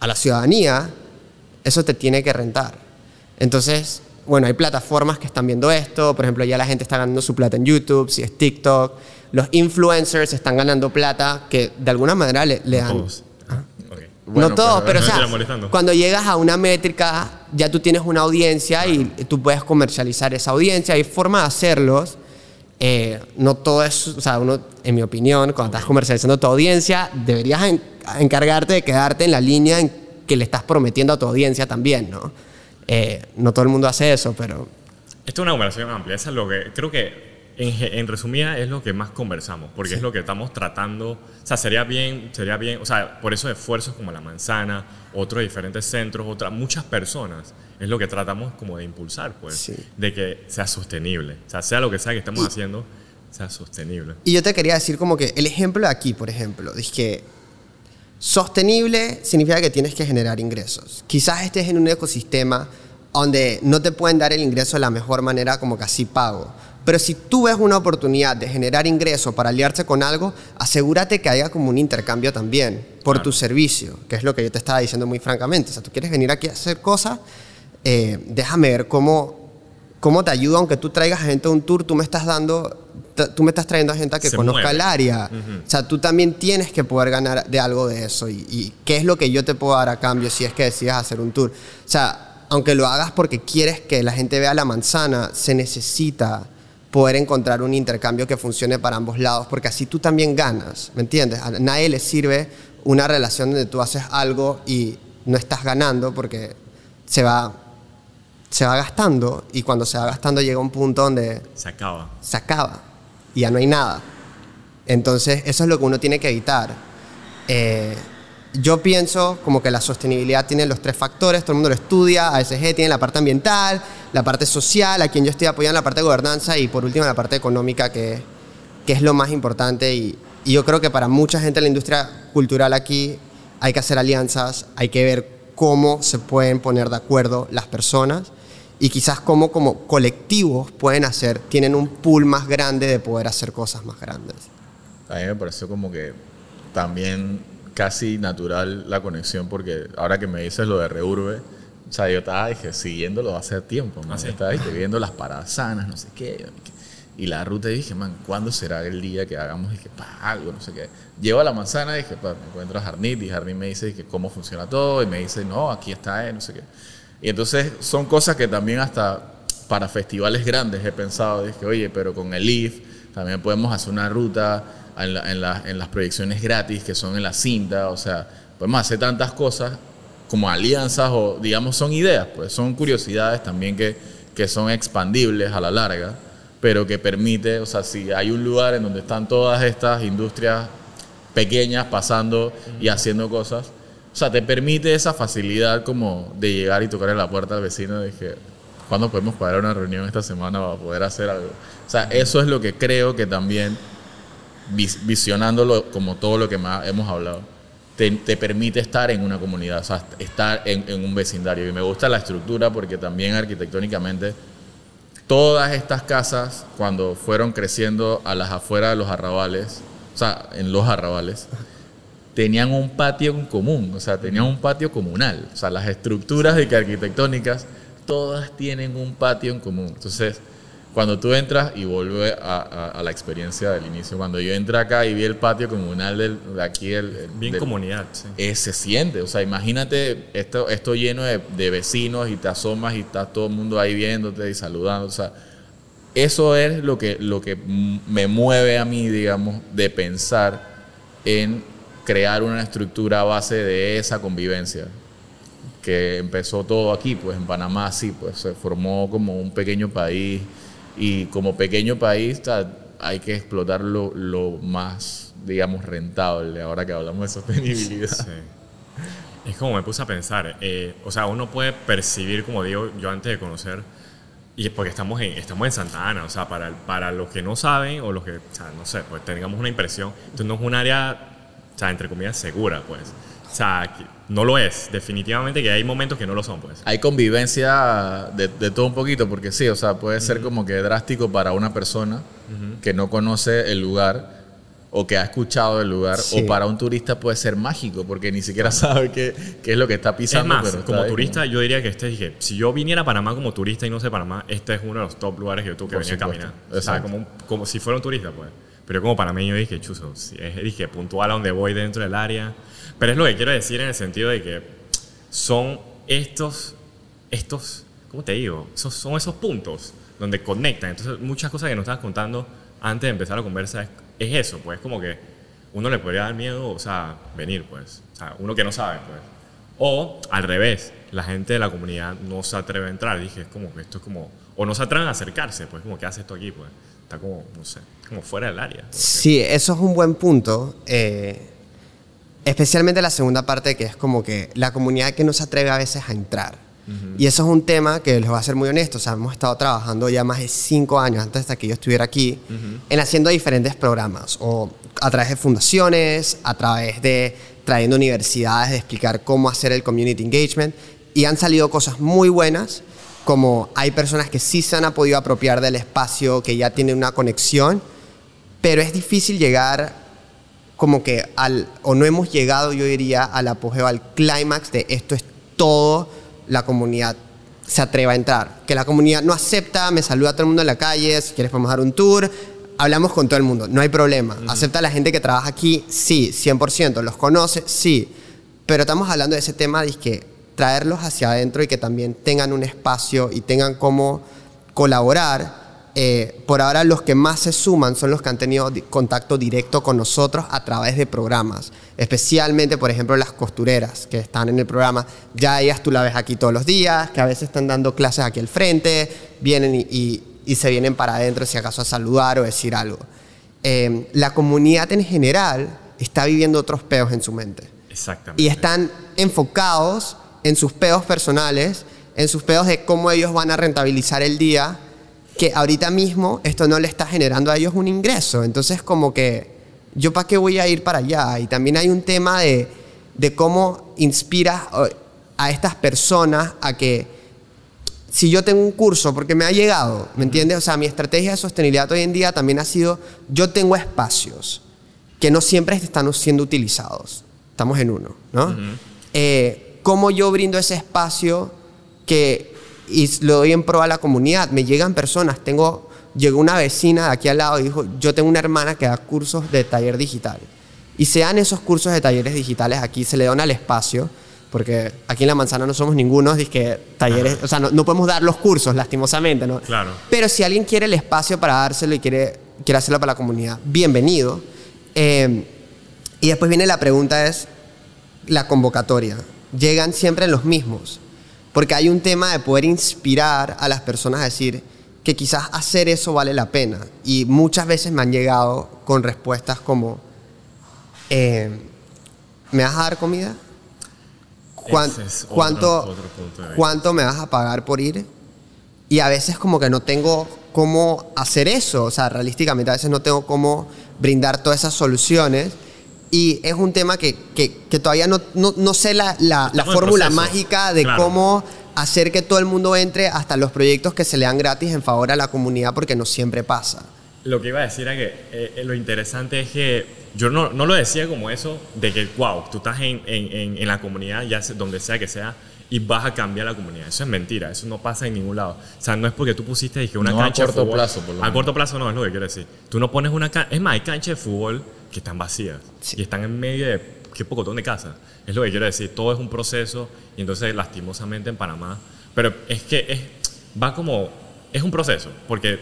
a la ciudadanía, eso te tiene que rentar. Entonces, bueno, hay plataformas que están viendo esto, por ejemplo, ya la gente está ganando su plata en YouTube, si es TikTok, los influencers están ganando plata que de alguna manera le, le dan... Todos. Ok. Bueno, no todos, pero, pero- o sea, cuando llegas a una métrica, ya tú tienes una audiencia y tú puedes comercializar esa audiencia. Hay forma de hacerlos. Eh, no todo es, o sea, uno, en mi opinión, cuando estás comercializando tu audiencia, deberías en- encargarte de quedarte en la línea en que le estás prometiendo a tu audiencia también, ¿no? Eh, no todo el mundo hace eso, pero Esto es una conversación amplia. Eso es lo que creo que, en, en resumida, es lo que más conversamos, porque es lo que estamos tratando. O sea, sería bien, sería bien, o sea, por esos esfuerzos como la manzana, otros diferentes centros, otras muchas personas, es lo que tratamos como de impulsar, pues, Sí. de que sea sostenible. O sea, sea lo que sea que estemos haciendo, sea sostenible. Y yo te quería decir como que el ejemplo de aquí, por ejemplo, es que sostenible significa que tienes que generar ingresos. Quizás estés en un ecosistema donde no te pueden dar el ingreso de la mejor manera como que así pago. Pero si tú ves una oportunidad de generar ingresos para aliarse con algo, asegúrate que haya como un intercambio también por Claro. tu servicio, que es lo que yo te estaba diciendo muy francamente. O sea, tú quieres venir aquí a hacer cosas, eh, déjame ver cómo, cómo te ayuda, aunque tú traigas gente a un tour, tú me estás dando, tú me estás trayendo a gente que Se conozca mueve. el área. Ujú. O sea, tú también tienes que poder ganar de algo de eso. Y, y qué es lo que yo te puedo dar a cambio si es que decides hacer un tour? O sea, aunque lo hagas porque quieres que la gente vea la manzana, se necesita poder encontrar un intercambio que funcione para ambos lados, porque así tú también ganas, ¿me entiendes? A nadie le sirve una relación donde tú haces algo y no estás ganando porque se va, se va gastando y cuando se va gastando llega un punto donde Se acaba. se acaba y ya no hay nada. Entonces, eso es lo que uno tiene que evitar. Eh, yo pienso como que la sostenibilidad tiene los tres factores, todo el mundo lo estudia, ASG tiene la parte ambiental, la parte social, a quien yo estoy apoyando la parte de gobernanza y por último la parte económica que, que es lo más importante y, y yo creo que para mucha gente en la industria cultural aquí hay que hacer alianzas, hay que ver cómo se pueden poner de acuerdo las personas y quizás cómo como colectivos pueden hacer, tienen un pool más grande de poder hacer cosas más grandes. A mí me pareció como que también casi natural la conexión, porque ahora que me dices lo de Reurbe, o sea, yo estaba dije, siguiéndolo hace tiempo, man. Ah, sí. estaba dije, viendo las paradas sanas, no sé qué. Y la ruta y dije, man, ¿cuándo será el día que hagamos dije, pa, algo, no sé qué? Llego a la manzana y dije, pa, me encuentro a Jarnit y Jarnit me dice dije, cómo funciona todo y me dice, no, aquí está, eh, no sé qué. Y entonces son cosas que también hasta para festivales grandes he pensado, dije, oye, pero con el IF también podemos hacer una ruta en, la- en la- en las proyecciones gratis que son en la cinta, o sea, podemos hacer tantas cosas como alianzas o digamos son ideas, pues son curiosidades también que, que son expandibles a la larga, pero que permite, o sea, si hay un lugar en donde están todas estas industrias pequeñas pasando y haciendo cosas, o sea, te permite esa facilidad como de llegar y tocarle la puerta al vecino y dije, ¿cuándo podemos pagar una reunión esta semana para poder hacer algo? O sea, eso es lo que creo que también, visionándolo como todo lo que hemos hablado, te, permite estar en una comunidad, o sea, estar en, un vecindario. Y me gusta la estructura porque también arquitectónicamente todas estas casas, cuando fueron creciendo a las afueras de los arrabales, o sea, en los arrabales, tenían un patio en común, o sea, tenían un patio comunal. O sea, las estructuras que arquitectónicas, todas tienen un patio en común. Entonces, cuando tú entras y vuelve a, la experiencia del inicio, cuando yo entré acá y vi el patio comunal de aquí, el, bien comunidad, sí. Eh, se siente, o sea, imagínate esto, esto lleno de, de, vecinos y te asomas y está todo el mundo ahí viéndote y saludando, o sea, eso es lo que, lo que me mueve a mí, digamos, de pensar en crear una estructura a base de esa convivencia que empezó todo aquí, pues en Panamá sí, pues se formó como un pequeño país y como pequeño país hay que explotarlo lo más, digamos, rentable, ahora que hablamos de sostenibilidad. Es como me puse a pensar, eh, o sea, uno puede percibir, como digo yo antes de conocer, y porque estamos en, estamos en Santa Ana, o sea, para, para los que no saben o los que, o sea, no sé, pues tengamos una impresión, esto no es un área, o sea, entre comillas, segura, pues. O sea, no lo es. Definitivamente que hay momentos que no lo son, pues. Hay convivencia de, todo un poquito, porque sí, o sea, puede ser como que drástico para una persona que no conoce el lugar o que ha escuchado el lugar, o para un turista puede ser mágico, porque ni siquiera sabe qué, qué es lo que está pisando. Es más, como turista, yo diría que este, dije, si yo viniera a Panamá como turista y no sé Panamá, este es uno de los top lugares que yo tuve que venir a caminar. O sea, como, como si fuera un turista, pues. Pero como panameño dije, chuzo, dije, puntual a donde voy dentro del área. Pero es lo que quiero decir en el sentido de que son estos, estos, ¿cómo te digo? Son, son esos puntos donde conectan. Entonces, muchas cosas que nos estabas contando antes de empezar la conversa es, es eso, pues como que uno le podría dar miedo, o sea, venir, pues. O sea, uno que no sabe, pues. O al revés, la gente de la comunidad no se atreve a entrar. Dije, es como que esto es como, o no se atreven a acercarse, pues como, ¿qué hace esto aquí? Pues está como, no sé, como fuera del área. Sí, eso es un buen punto. Eh, especialmente la segunda parte, que es como que la comunidad que no se atreve a veces a entrar. Y eso es un tema que les voy a ser muy honesto. O sea, hemos estado trabajando ya más de cinco años antes de que yo estuviera aquí en haciendo diferentes programas, o a través de fundaciones, a través de trayendo universidades de explicar cómo hacer el community engagement. Y han salido cosas muy buenas como hay personas que sí se han podido apropiar del espacio, que ya tienen una conexión, pero es difícil llegar como que al, o no hemos llegado, yo diría, al apogeo, al clímax de esto es todo, la comunidad se atreva a entrar. Que la comunidad no acepta, me saluda a todo el mundo en la calle, si quieres podemos dar un tour, hablamos con todo el mundo, no hay problema. ¿Acepta a la gente que trabaja aquí? Sí, 100%. ¿Los conoce? Sí. Pero estamos hablando de ese tema de que traerlos hacia adentro y que también tengan un espacio y tengan cómo colaborar. Eh, por ahora los que más se suman son los que han tenido contacto directo con nosotros a través de programas, especialmente por ejemplo las costureras que están en el programa, ya ellas tú la ves aquí todos los días, que a veces están dando clases aquí al frente, vienen y, se vienen para adentro si acaso a saludar o decir algo. Eh, la comunidad en general está viviendo otros peos en su mente. Exactamente. Y están enfocados en sus peos personales, en sus peos de cómo ellos van a rentabilizar el día, que ahorita mismo esto no le está generando a ellos un ingreso. Entonces como que, ¿yo para qué voy a ir para allá? Y también hay un tema de, de cómo inspiras a estas personas a que si yo tengo un curso, porque me ha llegado, ¿me entiendes? O sea, mi estrategia de sostenibilidad hoy en día también ha sido, yo tengo espacios que no siempre están siendo utilizados. Estamos en uno, ¿no? cómo yo brindo ese espacio que y lo doy en pro a la comunidad. Me llegan personas, tengo, llegó una vecina de aquí al lado y dijo, yo tengo una hermana que da cursos de taller digital. Y se dan esos cursos de talleres digitales aquí, se le dan al espacio, porque aquí en La Manzana no somos ninguno, que talleres, o sea, no, podemos dar los cursos, lastimosamente, ¿no? Claro. Pero si alguien quiere el espacio para dárselo y quiere, quiere hacerlo para la comunidad, bienvenido. Eh, y después viene la pregunta es la convocatoria llegan siempre los mismos. Porque hay un tema de poder inspirar a las personas a decir que quizás hacer eso vale la pena. Y muchas veces me han llegado con respuestas como, eh, ¿me vas a dar comida? ¿Cuán- Ese es otro- ¿Cuánto, otro. ¿Cuánto me vas a pagar por ir? Y a veces como que no tengo cómo hacer eso, o sea, realísticamente a veces no tengo cómo brindar todas esas soluciones. Y es un tema que, que- que todavía no, no- no sé la, la- la fórmula mágica de Claro. cómo hacer que todo el mundo entre hasta los proyectos que se le dan gratis en favor a la comunidad porque no siempre pasa. Lo que iba a decir era que eh, eh, lo interesante es que yo no, no lo decía como eso de que, wow, tú estás en, en- en- en la comunidad, ya sea- donde sea que sea, y vas a cambiar la comunidad. Eso es mentira, eso no pasa en ningún lado. O sea, no es porque tú pusiste dije, una No a cancha de corto fútbol. plazo, por lo A menos. corto plazo no es lo que quiero decir. Tú no pones una cancha, es más, hay canchas de fútbol que están vacías Sí. y están en medio de qué pocotón de casa. Es lo que quiero decir, todo es un proceso y entonces lastimosamente en Panamá, pero es que es, va como, es un proceso, porque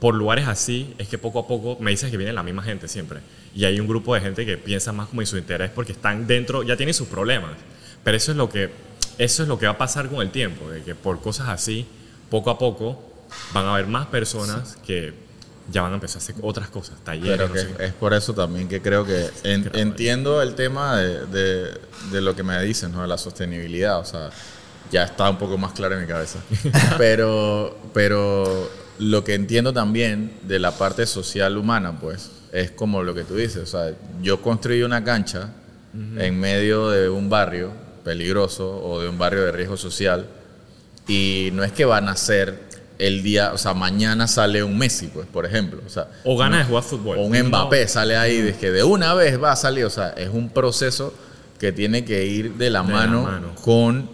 por lugares así es que poco a poco me dices que viene la misma gente siempre. Y hay un grupo de gente que piensa más como en su interés porque están dentro, ya tienen sus problemas. Pero eso es lo que, eso es lo que va a pasar con el tiempo, de que por cosas así, poco a poco, van a haber más personas que ya van a empezar a hacer otras cosas, talleres, Pero no que sé qué. es por eso también que creo que en- entiendo el tema de, de- de lo que me dicen, ¿no? de la sostenibilidad. O sea, ya está un poco más claro en mi cabeza. *laughs* pero, pero lo que entiendo también de la parte social humana, pues, es como lo que tú dices. O sea, yo construí una cancha en medio de un barrio peligroso o de un barrio de riesgo social y no es que van a ser el día, o sea, mañana sale un Messi, pues, por ejemplo. O sea, O ganas de jugar fútbol. o un No. Mbappé sale ahí de que de una vez va a salir. O sea, es un proceso que tiene que ir de la, De la mano, con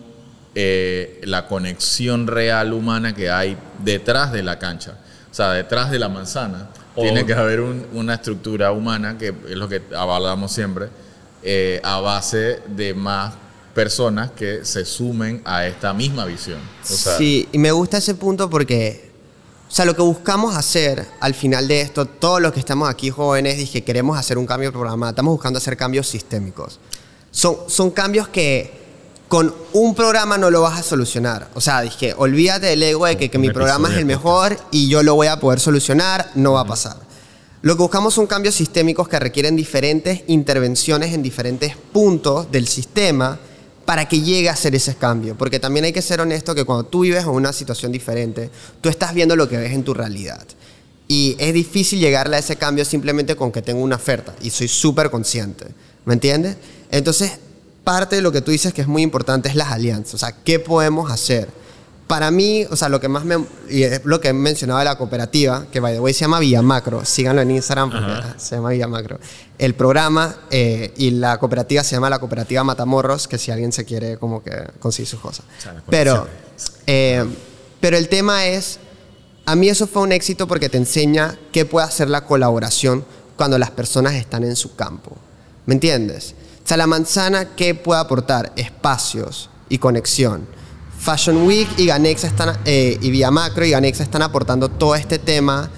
eh, la conexión real humana que hay detrás de la cancha. O sea, detrás de la manzana. O- tiene que haber un- una estructura humana, que es lo que hablamos siempre, eh, a base de más personas que se sumen a esta misma visión. O sea, sí, y me gusta ese punto porque, o sea, lo que buscamos hacer al final de esto, todos los que estamos aquí jóvenes, dije, queremos hacer un cambio de programa, estamos buscando hacer cambios sistémicos. Son, son cambios que con un programa no lo vas a solucionar. O sea, dije, olvídate del ego de que, que mi programa es el mejor y yo lo voy a poder solucionar, no va a pasar. Lo que buscamos son cambios sistémicos que requieren diferentes intervenciones en diferentes puntos del sistema para que llegue a hacer ese cambio. Porque también hay que ser honesto que cuando tú vives en una situación diferente, tú estás viendo lo que ves en tu realidad. Y es difícil llegarle a ese cambio simplemente con que tengo una oferta. Y soy súper consciente. ¿Me entiendes? Entonces, parte de lo que tú dices que es muy importante es las alianzas. O sea, ¿qué podemos hacer? Para mí, o sea, lo que más me... Y es lo que he mencionado de la cooperativa, que by the way se llama Villamacro. Síganlo en Instagram porque Ajá. se llama Villamacro. El programa eh, y la cooperativa se llama la Cooperativa Matamorros, que si alguien se quiere como que conseguir sus cosas. O sea, las Pero, eh, pero el tema es, a mí eso fue un éxito porque te enseña qué puede hacer la colaboración cuando las personas están en su campo. ¿Me entiendes? O sea, la manzana, ¿qué puede aportar? Espacios y conexión. Fashion Week y Ganexa están, eh, y Vía Macro y Ganexa están aportando todo este tema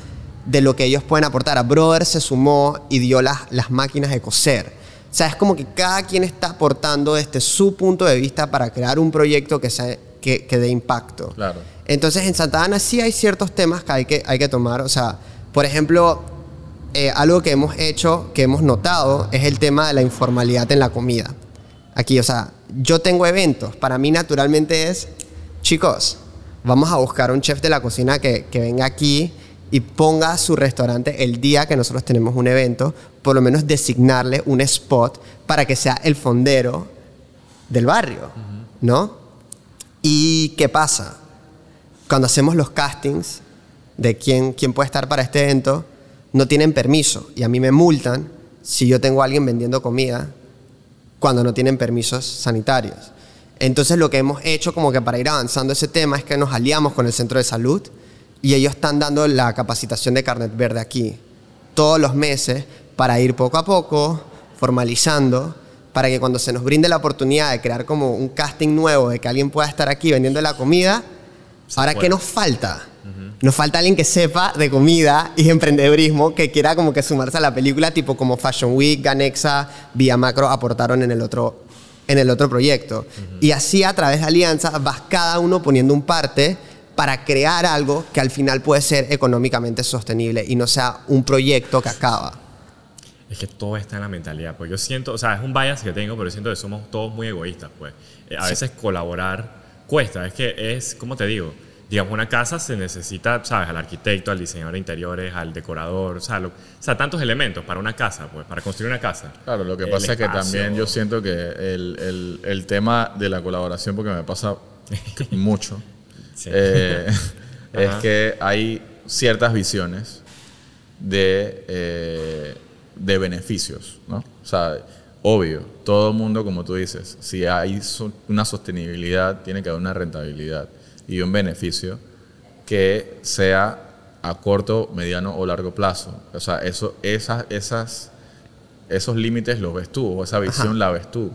de lo que ellos pueden aportar. A Brother se sumó y dio las, las máquinas de coser. O sea, es como que cada quien está aportando desde su punto de vista para crear un proyecto que, sea, que, que dé impacto. Claro. Entonces, en Santa Ana sí hay ciertos temas que hay que, hay que tomar. O sea, por ejemplo, eh, algo que hemos hecho, que hemos notado, es el tema de la informalidad en la comida. Aquí, o sea, yo tengo eventos. Para mí, naturalmente, es, chicos, vamos a buscar un chef de la cocina que, que venga aquí y ponga su restaurante el día que nosotros tenemos un evento, por lo menos designarle un spot para que sea el fondero del barrio, ¿no? ¿Y qué pasa? Cuando hacemos los castings de quién, quién puede estar para este evento, no tienen permiso y a mí me multan si yo tengo a alguien vendiendo comida cuando no tienen permisos sanitarios. Entonces lo que hemos hecho como que para ir avanzando ese tema es que nos aliamos con el centro de salud y ellos están dando la capacitación de carnet verde aquí todos los meses para ir poco a poco formalizando para que cuando se nos brinde la oportunidad de crear como un casting nuevo de que alguien pueda estar aquí vendiendo la comida, ahora puede. qué nos falta? Nos falta alguien que sepa de comida y emprendedurismo, que quiera como que sumarse a la película, tipo como Fashion Week, Ganexa, Vía Macro aportaron en el otro en el otro proyecto. Y así a través de alianzas vas cada uno poniendo un parte para crear algo que al final puede ser económicamente sostenible y no sea un proyecto que acaba. Es que todo está en la mentalidad, pues yo siento, o sea, es un bias que tengo, pero siento que somos todos muy egoístas, pues. Eh, A veces colaborar cuesta, es que es, ¿cómo te digo? Digamos, una casa se necesita, ¿sabes? Al arquitecto, al diseñador de interiores, al decorador, o sea, lo- o sea, tantos elementos para una casa, pues, para construir una casa. Claro, lo que El pasa es que también yo siento que el, el- el tema de la colaboración, porque me pasa *laughs* mucho, Sí. eh, es que hay ciertas visiones de, eh, de beneficios, ¿no? O sea, obvio, todo el mundo, como tú dices, si hay una sostenibilidad, tiene que haber una rentabilidad y un beneficio que sea a corto, mediano o largo plazo. O sea, eso, esas, esas, esos límites los ves tú, o esa visión la ves tú.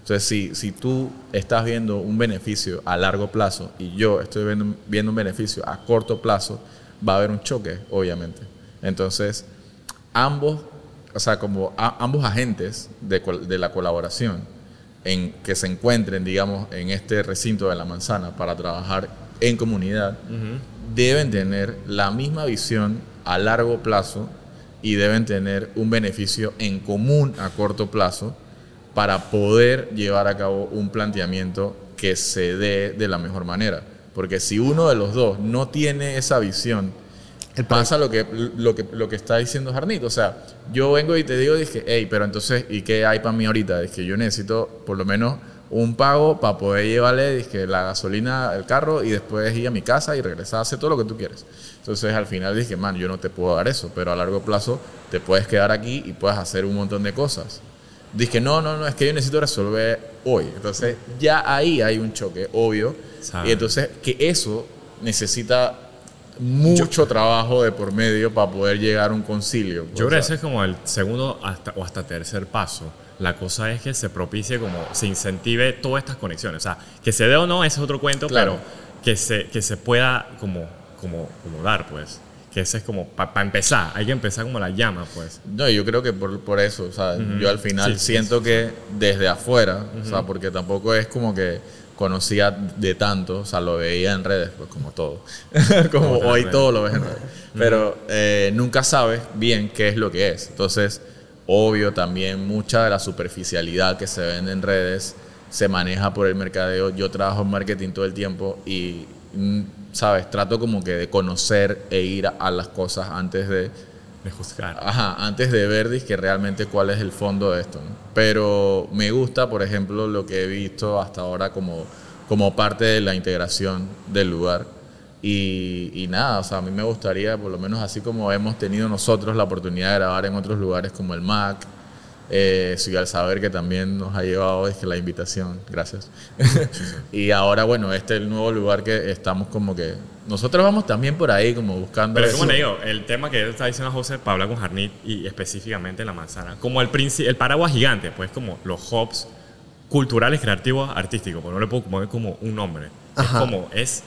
Entonces, si, si tú estás viendo un beneficio a largo plazo y yo estoy viendo, viendo un beneficio a corto plazo, va a haber un choque, obviamente. Entonces, ambos, o sea, como a- ambos agentes de, de la colaboración en que se encuentren, digamos, en este recinto de la manzana para trabajar en comunidad, deben tener la misma visión a largo plazo y deben tener un beneficio en común a corto plazo para poder llevar a cabo un planteamiento que se dé de la mejor manera. Porque si uno de los dos no tiene esa visión, El pasa lo que, lo, que, lo que está diciendo Jarnito. O sea, yo vengo y te digo, dije, hey, pero entonces, ¿y qué hay para mí ahorita? Es que yo necesito por lo menos un pago para poder llevarle dizque, la gasolina al carro y después ir a mi casa y regresar a hacer todo lo que tú quieres. Entonces al final dije, man, yo no te puedo dar eso, pero a largo plazo te puedes quedar aquí y puedes hacer un montón de cosas. Dije, no, no, no, es que yo necesito resolver hoy. Entonces ya ahí hay un choque, obvio. Sabe. Y entonces que eso necesita mucho trabajo de por medio para poder llegar a un concilio. Yo creo que ese es como el segundo hasta, o hasta tercer paso. La cosa es que se propicie como, se incentive todas estas conexiones. O sea, que se dé o no, ese es otro cuento, Claro. pero que se, que se pueda como, como, como dar, pues. Que ese es como, para empezar, hay que empezar como la llama, pues. No, yo creo que por, por eso, o sea, yo al final Sí, sí, siento que desde afuera, o sea, porque tampoco es como que conocía de tanto, o sea, lo veía en redes, pues como todo, *laughs* como hoy todo lo ves en redes, pero eh, nunca sabes bien qué es lo que es. Entonces, obvio también mucha de la superficialidad que se vende en redes se maneja por el mercadeo. Yo trabajo en marketing todo el tiempo y, mm, sabes, trato como que de conocer e ir a, a las cosas antes de De juzgar. Ajá, antes de ver que realmente cuál es el fondo de esto. ¿no? Pero me gusta, por ejemplo, lo que he visto hasta ahora como, como parte de la integración del lugar. Y, y nada, o sea, a mí me gustaría, por lo menos así como hemos tenido nosotros la oportunidad de grabar en otros lugares como el MAC, eh, Ciudad del Saber, que también nos ha llevado es que la invitación, gracias. *laughs* y ahora, bueno, este es el nuevo lugar que estamos como que... Nosotros vamos también por ahí como buscando... Pero eso. como le digo, el tema que él está diciendo a José para hablar con Jarnit y específicamente en la manzana, como el, el paraguas gigante, pues como los hubs culturales, creativos, artísticos, pues no le puedo poner como un nombre. Ajá. Es como, es,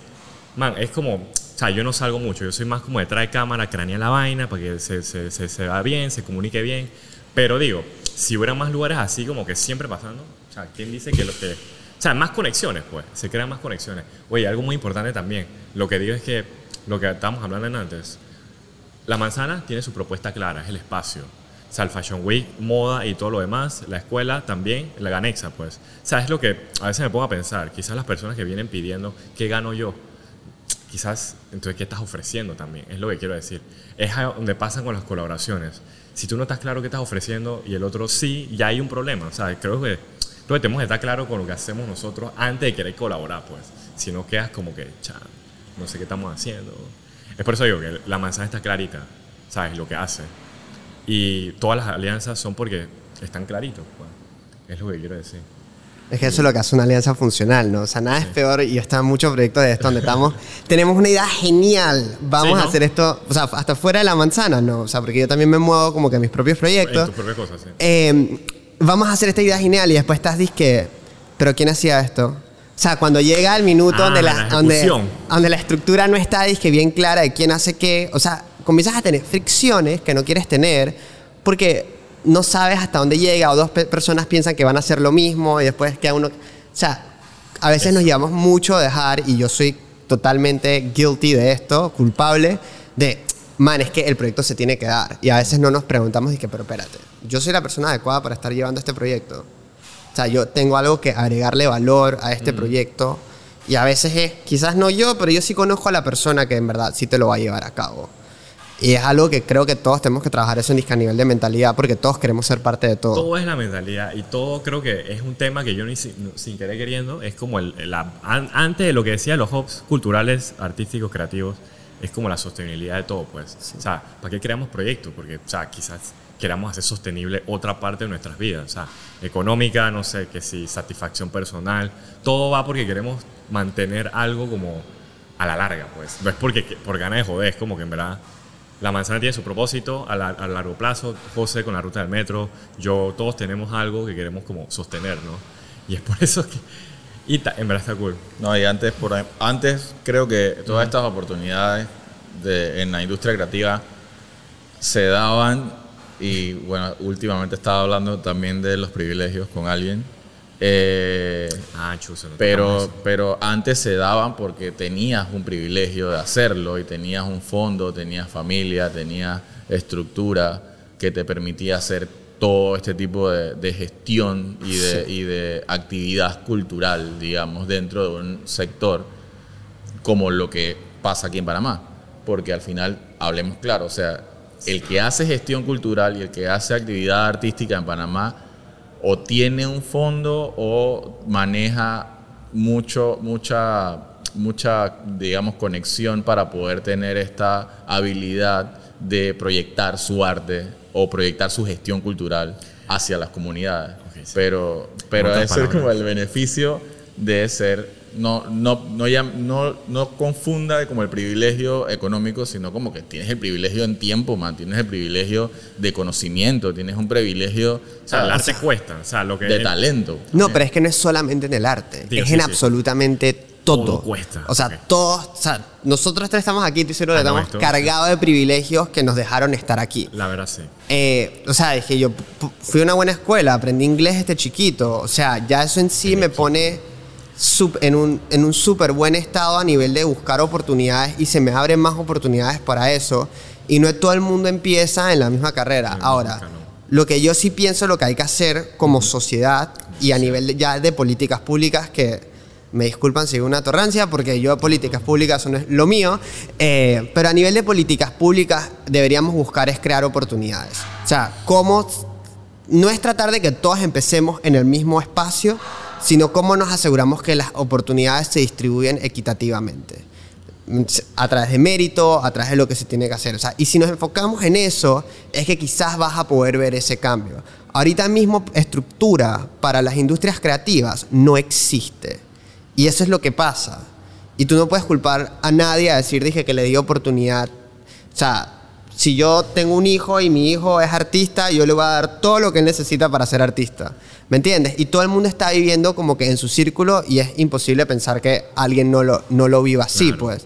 man, es como, o sea, yo no salgo mucho, yo soy más como detrás de cámara, cranear la vaina para que se, se, se, se va bien, se comunique bien. Pero digo, si hubiera más lugares así como que siempre pasando, o sea, ¿quién dice que lo que... O sea, más conexiones, pues, se crean más conexiones. Oye, algo muy importante también, lo que digo es que, lo que estábamos hablando antes, la manzana tiene su propuesta clara, es el espacio. O sea, el Fashion Week, moda y todo lo demás, la escuela también, la ganexa, pues. O sea, es lo que a veces me pongo a pensar. Quizás las personas que vienen pidiendo, ¿qué gano yo? Quizás, entonces, ¿qué estás ofreciendo también? Es lo que quiero decir. Es donde pasan con las colaboraciones. Si tú no estás claro qué estás ofreciendo y el otro sí, ya hay un problema. O sea, creo que, creo que tenemos que estar claro con lo que hacemos nosotros antes de querer colaborar, pues. Si no quedas como que, cha, no sé qué estamos haciendo. Es por eso digo que la manzana está clarita, ¿sabes? Lo que hace. Y todas las alianzas son porque están claritos, pues. Es lo que quiero decir. Es que eso es lo que hace una alianza funcional, ¿no? O sea, nada es peor y está en muchos proyectos de esto donde estamos. *laughs* Tenemos una idea genial. Vamos Sí, ¿no? a hacer esto, o sea, hasta fuera de la manzana, ¿no? O sea, porque yo también me muevo como que a mis propios En proyectos. tus propias cosas, sí. Eh, vamos a hacer esta idea genial y después estás disque, pero ¿quién hacía esto? O sea, cuando llega el minuto Ah, donde, la, la donde, donde la estructura no está disque bien clara de quién hace qué, o sea, comienzas a tener fricciones que no quieres tener porque no sabes hasta dónde llega o dos pe- personas piensan que van a hacer lo mismo y después queda uno... O sea, a veces nos llevamos mucho a dejar y yo soy totalmente guilty de esto, culpable, de, man, es que el proyecto se tiene que dar. Y a veces no nos preguntamos y que, pero espérate, yo soy la persona adecuada para estar llevando este proyecto. O sea, yo tengo algo que agregarle valor a este proyecto. Y a veces es, quizás no yo, pero yo sí conozco a la persona que en verdad sí te lo va a llevar a cabo. Y es algo que creo que todos tenemos que trabajar eso en a nivel de mentalidad porque todos queremos ser parte de todo. Todo es la mentalidad y todo creo que es un tema que yo ni si- no- sin querer queriendo, es como el, la- an- antes de lo que decía los hubs culturales, artísticos, creativos, es como la sostenibilidad de todo, pues. O sea, ¿para qué creamos proyectos? Porque, o sea, quizás queramos hacer sostenible otra parte de nuestras vidas, o sea, económica, no sé, que si satisfacción personal, todo va porque queremos mantener algo como a la larga, pues. No es porque por ganas de joder, es como que en verdad la manzana tiene su propósito a, la- a largo plazo, José con la ruta del metro, yo, todos tenemos algo que queremos como sostener, ¿no? Y es por *laughs* eso que... Y ta- en verdad está cool. No, y antes, por, antes creo que todas estas oportunidades de- en la industria creativa se daban y bueno, últimamente estaba hablando también de los privilegios con alguien. Eh, Ah, chuzo. no pero, pero antes se daban porque tenías un privilegio de hacerlo y tenías un fondo, tenías familia, tenías estructura que te permitía hacer todo este tipo de, de gestión y de, y de actividad cultural, digamos, dentro de un sector como lo que pasa aquí en Panamá. Porque al final, hablemos claro, o sea, el que hace gestión cultural y el que hace actividad artística en Panamá o tiene un fondo o maneja mucho, mucha, mucha, digamos, conexión para poder tener esta habilidad de proyectar su arte o proyectar su gestión cultural hacia las comunidades. Sí. Pero, pero eso es como el beneficio de ser, no, no, no, ya- no, no confunda como el privilegio económico, sino como que tienes el privilegio en tiempo, man, tienes el privilegio de conocimiento, tienes un privilegio O sea, el arte cuesta, o sea, lo que... de talento. No, pero es que no es solamente en el arte, Digo, es sí, en sí. absolutamente todo. Todo cuesta, O sea, todos, o sea, nosotros tres estamos aquí, estoy seguro que Ah, estamos cargados de privilegios que nos dejaron estar aquí. La verdad, sí. Eh, o sea, dije yo pu- fui a una buena escuela, aprendí inglés este chiquito. O sea, ya eso en sí me pone en un, en un súper buen estado a nivel de buscar oportunidades y se me abren más oportunidades para eso. Y no todo el mundo empieza en la misma carrera. Ahora, lo que yo sí pienso, lo que hay que hacer como sociedad y a nivel de- ya de políticas públicas, que me disculpan si digo una torrancia, porque yo políticas públicas no es lo mío, eh, pero a nivel de políticas públicas deberíamos buscar es crear oportunidades. O sea, cómo no es tratar de que todas empecemos en el mismo espacio, sino cómo nos aseguramos que las oportunidades se distribuyen equitativamente a través de mérito, a través de lo que se tiene que hacer. O sea, y si nos enfocamos en eso, es que quizás vas a poder ver ese cambio. Ahorita mismo estructura para las industrias creativas no existe. Y eso es lo que pasa. Y tú no puedes culpar a nadie a decir, dije, que le di oportunidad. O sea, si yo tengo un hijo y mi hijo es artista, yo le voy a dar todo lo que él necesita para ser artista. ¿Me entiendes? Y todo el mundo está viviendo como que en su círculo y es imposible pensar que alguien no lo, no lo viva así, Claro. pues.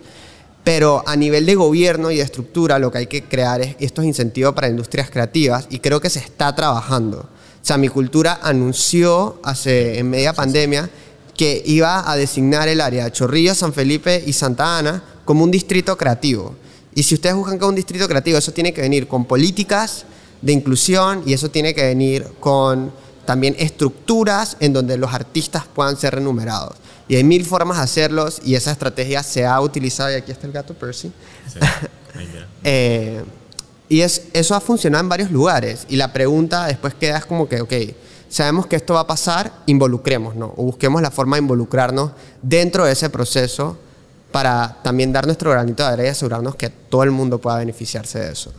Pero a nivel de gobierno y de estructura, lo que hay que crear es estos incentivos para industrias creativas y creo que se está trabajando. O sea, mi cultura anunció hace en media pandemia que iba a designar el área de Chorrillo, San Felipe y Santa Ana como un distrito creativo. Y si ustedes buscan que un distrito creativo, eso tiene que venir con políticas de inclusión y eso tiene que venir con también estructuras en donde los artistas puedan ser remunerados. Y hay mil formas de hacerlos y esa estrategia se ha utilizado, y aquí está el gato Percy, sí. *laughs* Eh, y es, eso ha funcionado en varios lugares. Y la pregunta después queda es como que, ok, sabemos que esto va a pasar, involucrémonos, o busquemos la forma de involucrarnos dentro de ese proceso para también dar nuestro granito de arena y asegurarnos que todo el mundo pueda beneficiarse de eso.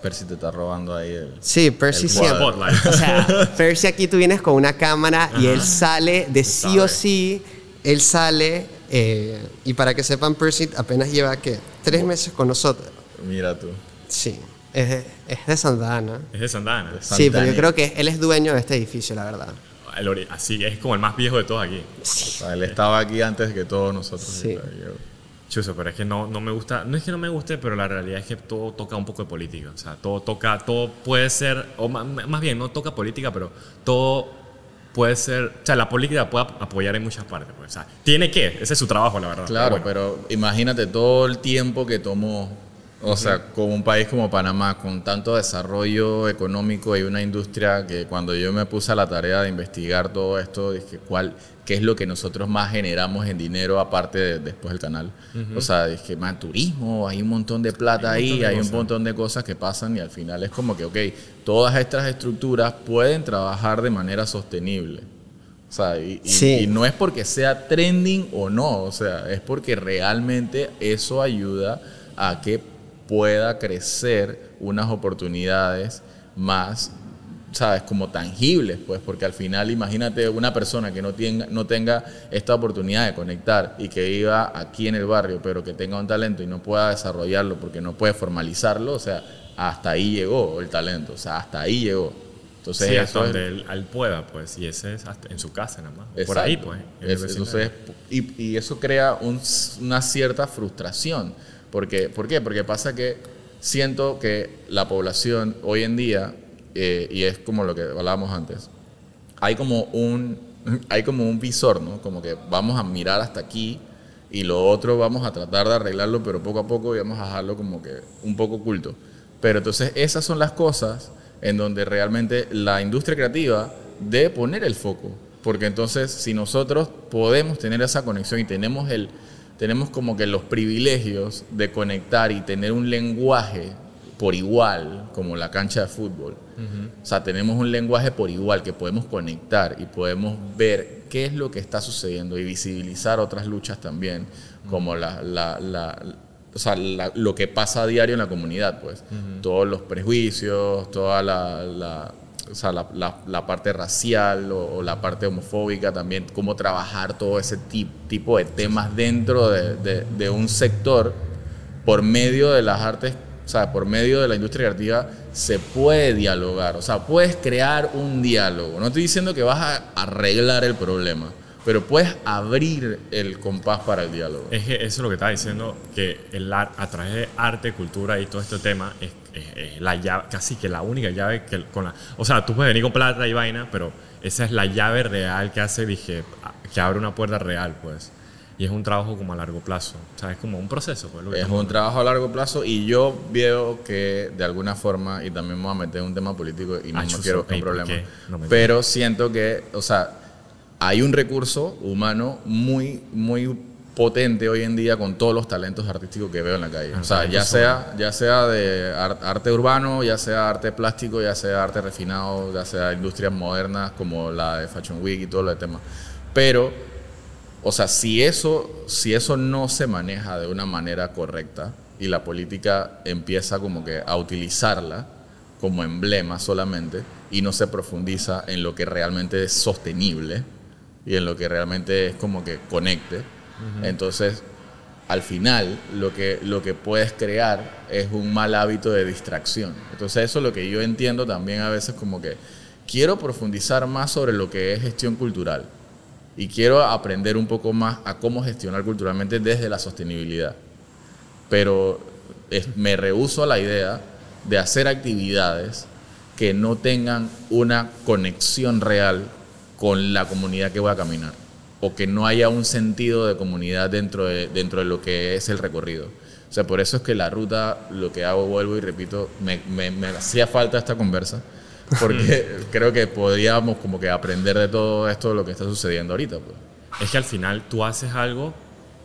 Percy te está robando ahí el... Sí, Percy El siempre. O sea, *laughs* Percy aquí tú vienes con una cámara y él sale de sí o sí, él sale, eh, y para que sepan, Percy apenas lleva, ¿qué? Tres meses con nosotros. Mira tú. Sí, es de, es de Santa Ana. Es de Santana. Sí, pero yo creo que él es dueño de este edificio, la verdad. El Así es como el más viejo de todos aquí. O sea, él estaba aquí antes que todos nosotros. Sí. Yo- Chuso, pero es que no, no me gusta, no es que no me guste, pero la realidad es que todo toca un poco de política. O sea, todo toca, todo puede ser, o más, más bien, no toca política, pero todo puede ser, o sea, la política puede apoyar en muchas partes. Pues, o sea, tiene que, ese es su trabajo, la verdad. Claro, pero, imagínate todo el tiempo que tomó, o sea, como un país como Panamá, con tanto desarrollo económico y una industria que cuando yo me puse a la tarea de investigar todo esto, dije, ¿cuál, qué es lo que nosotros más generamos en dinero aparte de, después del canal. O sea, dije, man, turismo, hay un montón de plata ahí, hay un montón de cosas que pasan y al final es como que, ok, todas estas estructuras pueden trabajar de manera sostenible. O sea, y, y, no es porque sea trending o no, o sea, es porque realmente eso ayuda a que pueda crecer unas oportunidades más ¿sabes? Como tangibles, pues, porque al final imagínate una persona que no tenga, no tenga esta oportunidad de conectar y que viva aquí en el barrio, pero que tenga un talento y no pueda desarrollarlo porque no puede formalizarlo, o sea, hasta ahí llegó el talento, o sea, hasta ahí llegó. Entonces, hasta donde él, pueda, pues, y ese es en su casa nada más. Por ahí, pues. entonces, y, y, eso crea una cierta frustración. Porque, ¿Por qué? Porque pasa que siento que la población hoy en día eh, y es como lo que hablábamos antes, hay como un, *laughs* hay como un visor, ¿no? Como que vamos a mirar hasta aquí y lo otro vamos a tratar de arreglarlo, pero poco a poco vamos a dejarlo como que un poco oculto. Pero entonces esas son las cosas en donde realmente la industria creativa debe poner el foco. Porque entonces si nosotros podemos tener esa conexión y tenemos, el, tenemos como que los privilegios de conectar y tener un lenguaje por igual, como la cancha de fútbol. O sea, tenemos un lenguaje por igual que podemos conectar y podemos ver qué es lo que está sucediendo y visibilizar otras luchas también, como la, o sea, lo que pasa a diario en la comunidad, pues. Todos los prejuicios, toda la, o sea, la, parte racial o, la parte homofóbica también, cómo trabajar todo ese tipo de temas dentro de, de un sector por medio de las artes o sea, por medio de la industria creativa se puede dialogar. O sea, puedes crear un diálogo. No estoy diciendo que vas a arreglar el problema, pero puedes abrir el compás para el diálogo. Es que eso es lo que estaba diciendo, que el a través de arte, cultura y todo este tema, es, la llave, casi que la única llave que con la... O sea, tú puedes venir con plata y vaina, pero esa es la llave real que hace, dije, que abre una puerta real, pues y es un trabajo como a largo plazo. O sea, es como un proceso. Pues, es un trabajo a largo plazo y yo veo que de alguna forma, y también me voy a meter en un tema político y no, quiero buscar problema, pero siento que, o sea, hay un recurso humano muy, muy potente hoy en día con todos los talentos artísticos que veo en la calle. o sea, ya sea, ya sea de arte urbano, ya sea arte plástico, ya sea arte refinado, ya sea industrias modernas como la de Fashion Week y todo lo de. Pero o sea, si eso, si eso no se maneja de una manera correcta y la política empieza como que a utilizarla como emblema solamente y no se profundiza en lo que realmente es sostenible y en lo que realmente es como que conecte, entonces al final lo que, lo que puedes crear es un mal hábito de distracción. Entonces eso es lo que yo entiendo también a veces como que quiero profundizar más sobre lo que es gestión cultural y quiero aprender un poco más a cómo gestionar culturalmente desde la sostenibilidad. Pero me rehuso a la idea de hacer actividades que no tengan una conexión real con la comunidad que voy a caminar o que no haya un sentido de comunidad dentro de, dentro de lo que es el recorrido. O sea, por eso es que la ruta, lo que hago, vuelvo y repito, me, me, me hacía falta esta conversa porque *laughs* creo que podríamos como que aprender de todo esto, de lo que está sucediendo ahorita. Pues. Es que al final tú haces algo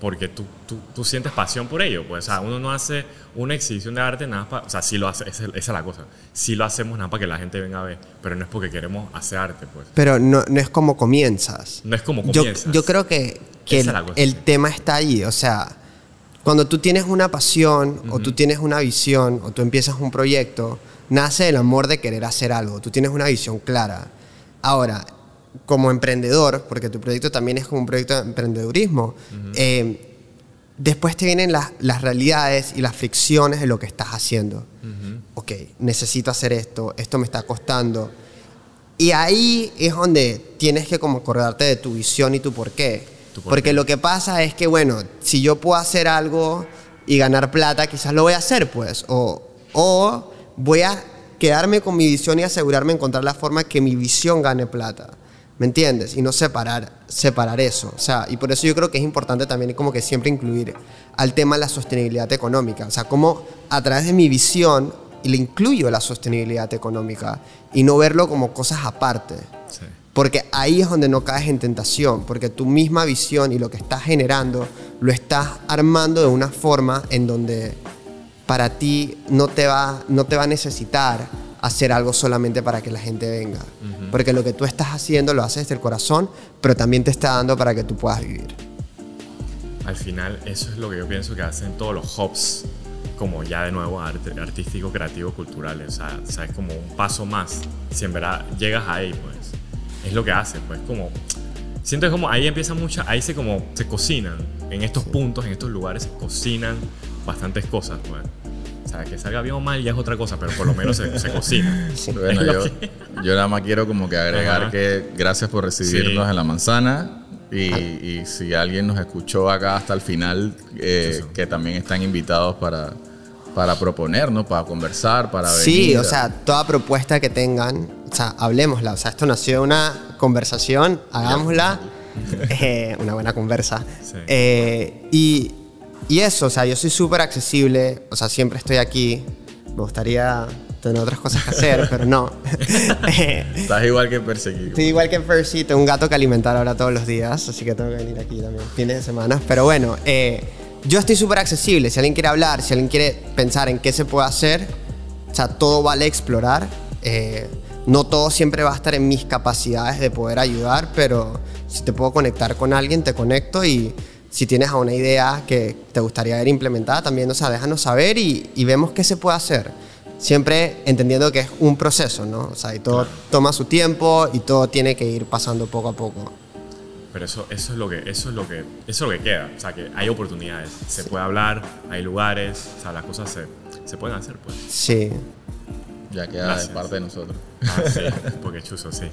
porque tú, tú, tú, sientes pasión por ello. Pues, o sea, uno no hace una exhibición de arte nada para... O sea, sí lo hace, esa, es la cosa. Sí lo hacemos nada para que la gente venga a ver, pero no es porque queremos hacer arte, pues. Pero no, no es como comienzas. No es como comienzas. Yo, yo creo que, que el, el, tema está ahí. O sea, cuando tú tienes una pasión, o tú tienes una visión, o tú empiezas un proyecto nace el amor de querer hacer algo. Tú tienes una visión clara. Ahora, como emprendedor, porque tu proyecto también es como un proyecto de emprendedurismo, eh, después te vienen las, realidades y las fricciones de lo que estás haciendo. Ok, necesito hacer esto, esto me está costando. Y ahí es donde tienes que como acordarte de tu visión y tu por qué. ¿Tú por Porque qué? lo que pasa es que, bueno, si yo puedo hacer algo y ganar plata, quizás lo voy a hacer, pues. O, o voy a quedarme con mi visión y asegurarme de encontrar la forma que mi visión gane plata. ¿Me entiendes? Y no separar, separar eso. O sea, y por eso yo creo que es importante también como que siempre incluir al tema de la sostenibilidad económica. O sea, cómo a través de mi visión le incluyo la sostenibilidad económica y no verlo como cosas aparte. Sí. Porque ahí es donde no caes en tentación, porque tu misma visión y lo que estás generando lo estás armando de una forma en donde para ti no te va, no te va a necesitar hacer algo solamente para que la gente venga. Porque lo que tú estás haciendo lo haces desde el corazón, pero también te está dando para que tú puedas vivir. Al final, eso es lo que yo pienso que hacen todos los hubs, como ya de nuevo arte, artístico, creativo, culturales. O sea, o sea, es como un paso más. Si en verdad llegas ahí, pues, es lo que hace, pues, como. Siento que como ahí empieza mucha, ahí se como, se cocinan, en estos puntos, en estos lugares, se cocinan bastantes cosas, pues. O sea, que salga bien o mal ya es otra cosa, pero por lo menos se, se cocina. *laughs* Bueno, yo, que- *laughs* yo nada más quiero como que agregar Ajá. que gracias por recibirnos Sí. en La Manzana. Y, y si alguien nos escuchó acá hasta el final, eh, que también están invitados para, para proponernos, para conversar, para Sí, venir. o sea, toda propuesta que tengan, o sea, hablemosla. O sea, esto nació de una conversación, hagámosla. *laughs* Eh, una buena conversa. Sí. Eh, y, y eso, o sea, yo soy súper accesible, o sea, siempre estoy aquí. Me gustaría tener otras cosas que hacer, *laughs* pero no. Estás igual que perseguido. Estoy igual que Percy, tengo un gato que alimentar ahora todos los días, así que tengo que venir aquí también, fines de semana. Pero bueno, eh, yo estoy súper accesible. Si alguien quiere hablar, si alguien quiere pensar en qué se puede hacer, o sea, todo vale explorar. Eh, no todo siempre va a estar en mis capacidades de poder ayudar, pero si te puedo conectar con alguien, te conecto y si tienes a una idea que te gustaría ver implementada, también, o sea, déjanos saber y, y vemos qué se puede hacer. Siempre entendiendo que es un proceso, ¿no? O sea, y todo toma su tiempo y todo tiene que ir pasando poco a poco. Pero eso, eso es lo que, eso es lo que, eso es lo que queda. O sea, que hay oportunidades. Se puede hablar, hay lugares, o sea, las cosas se, se pueden hacer, pues. Sí. Ya queda Gracias. de parte de nosotros. Ah, sí, *laughs* porque chuzo, sí.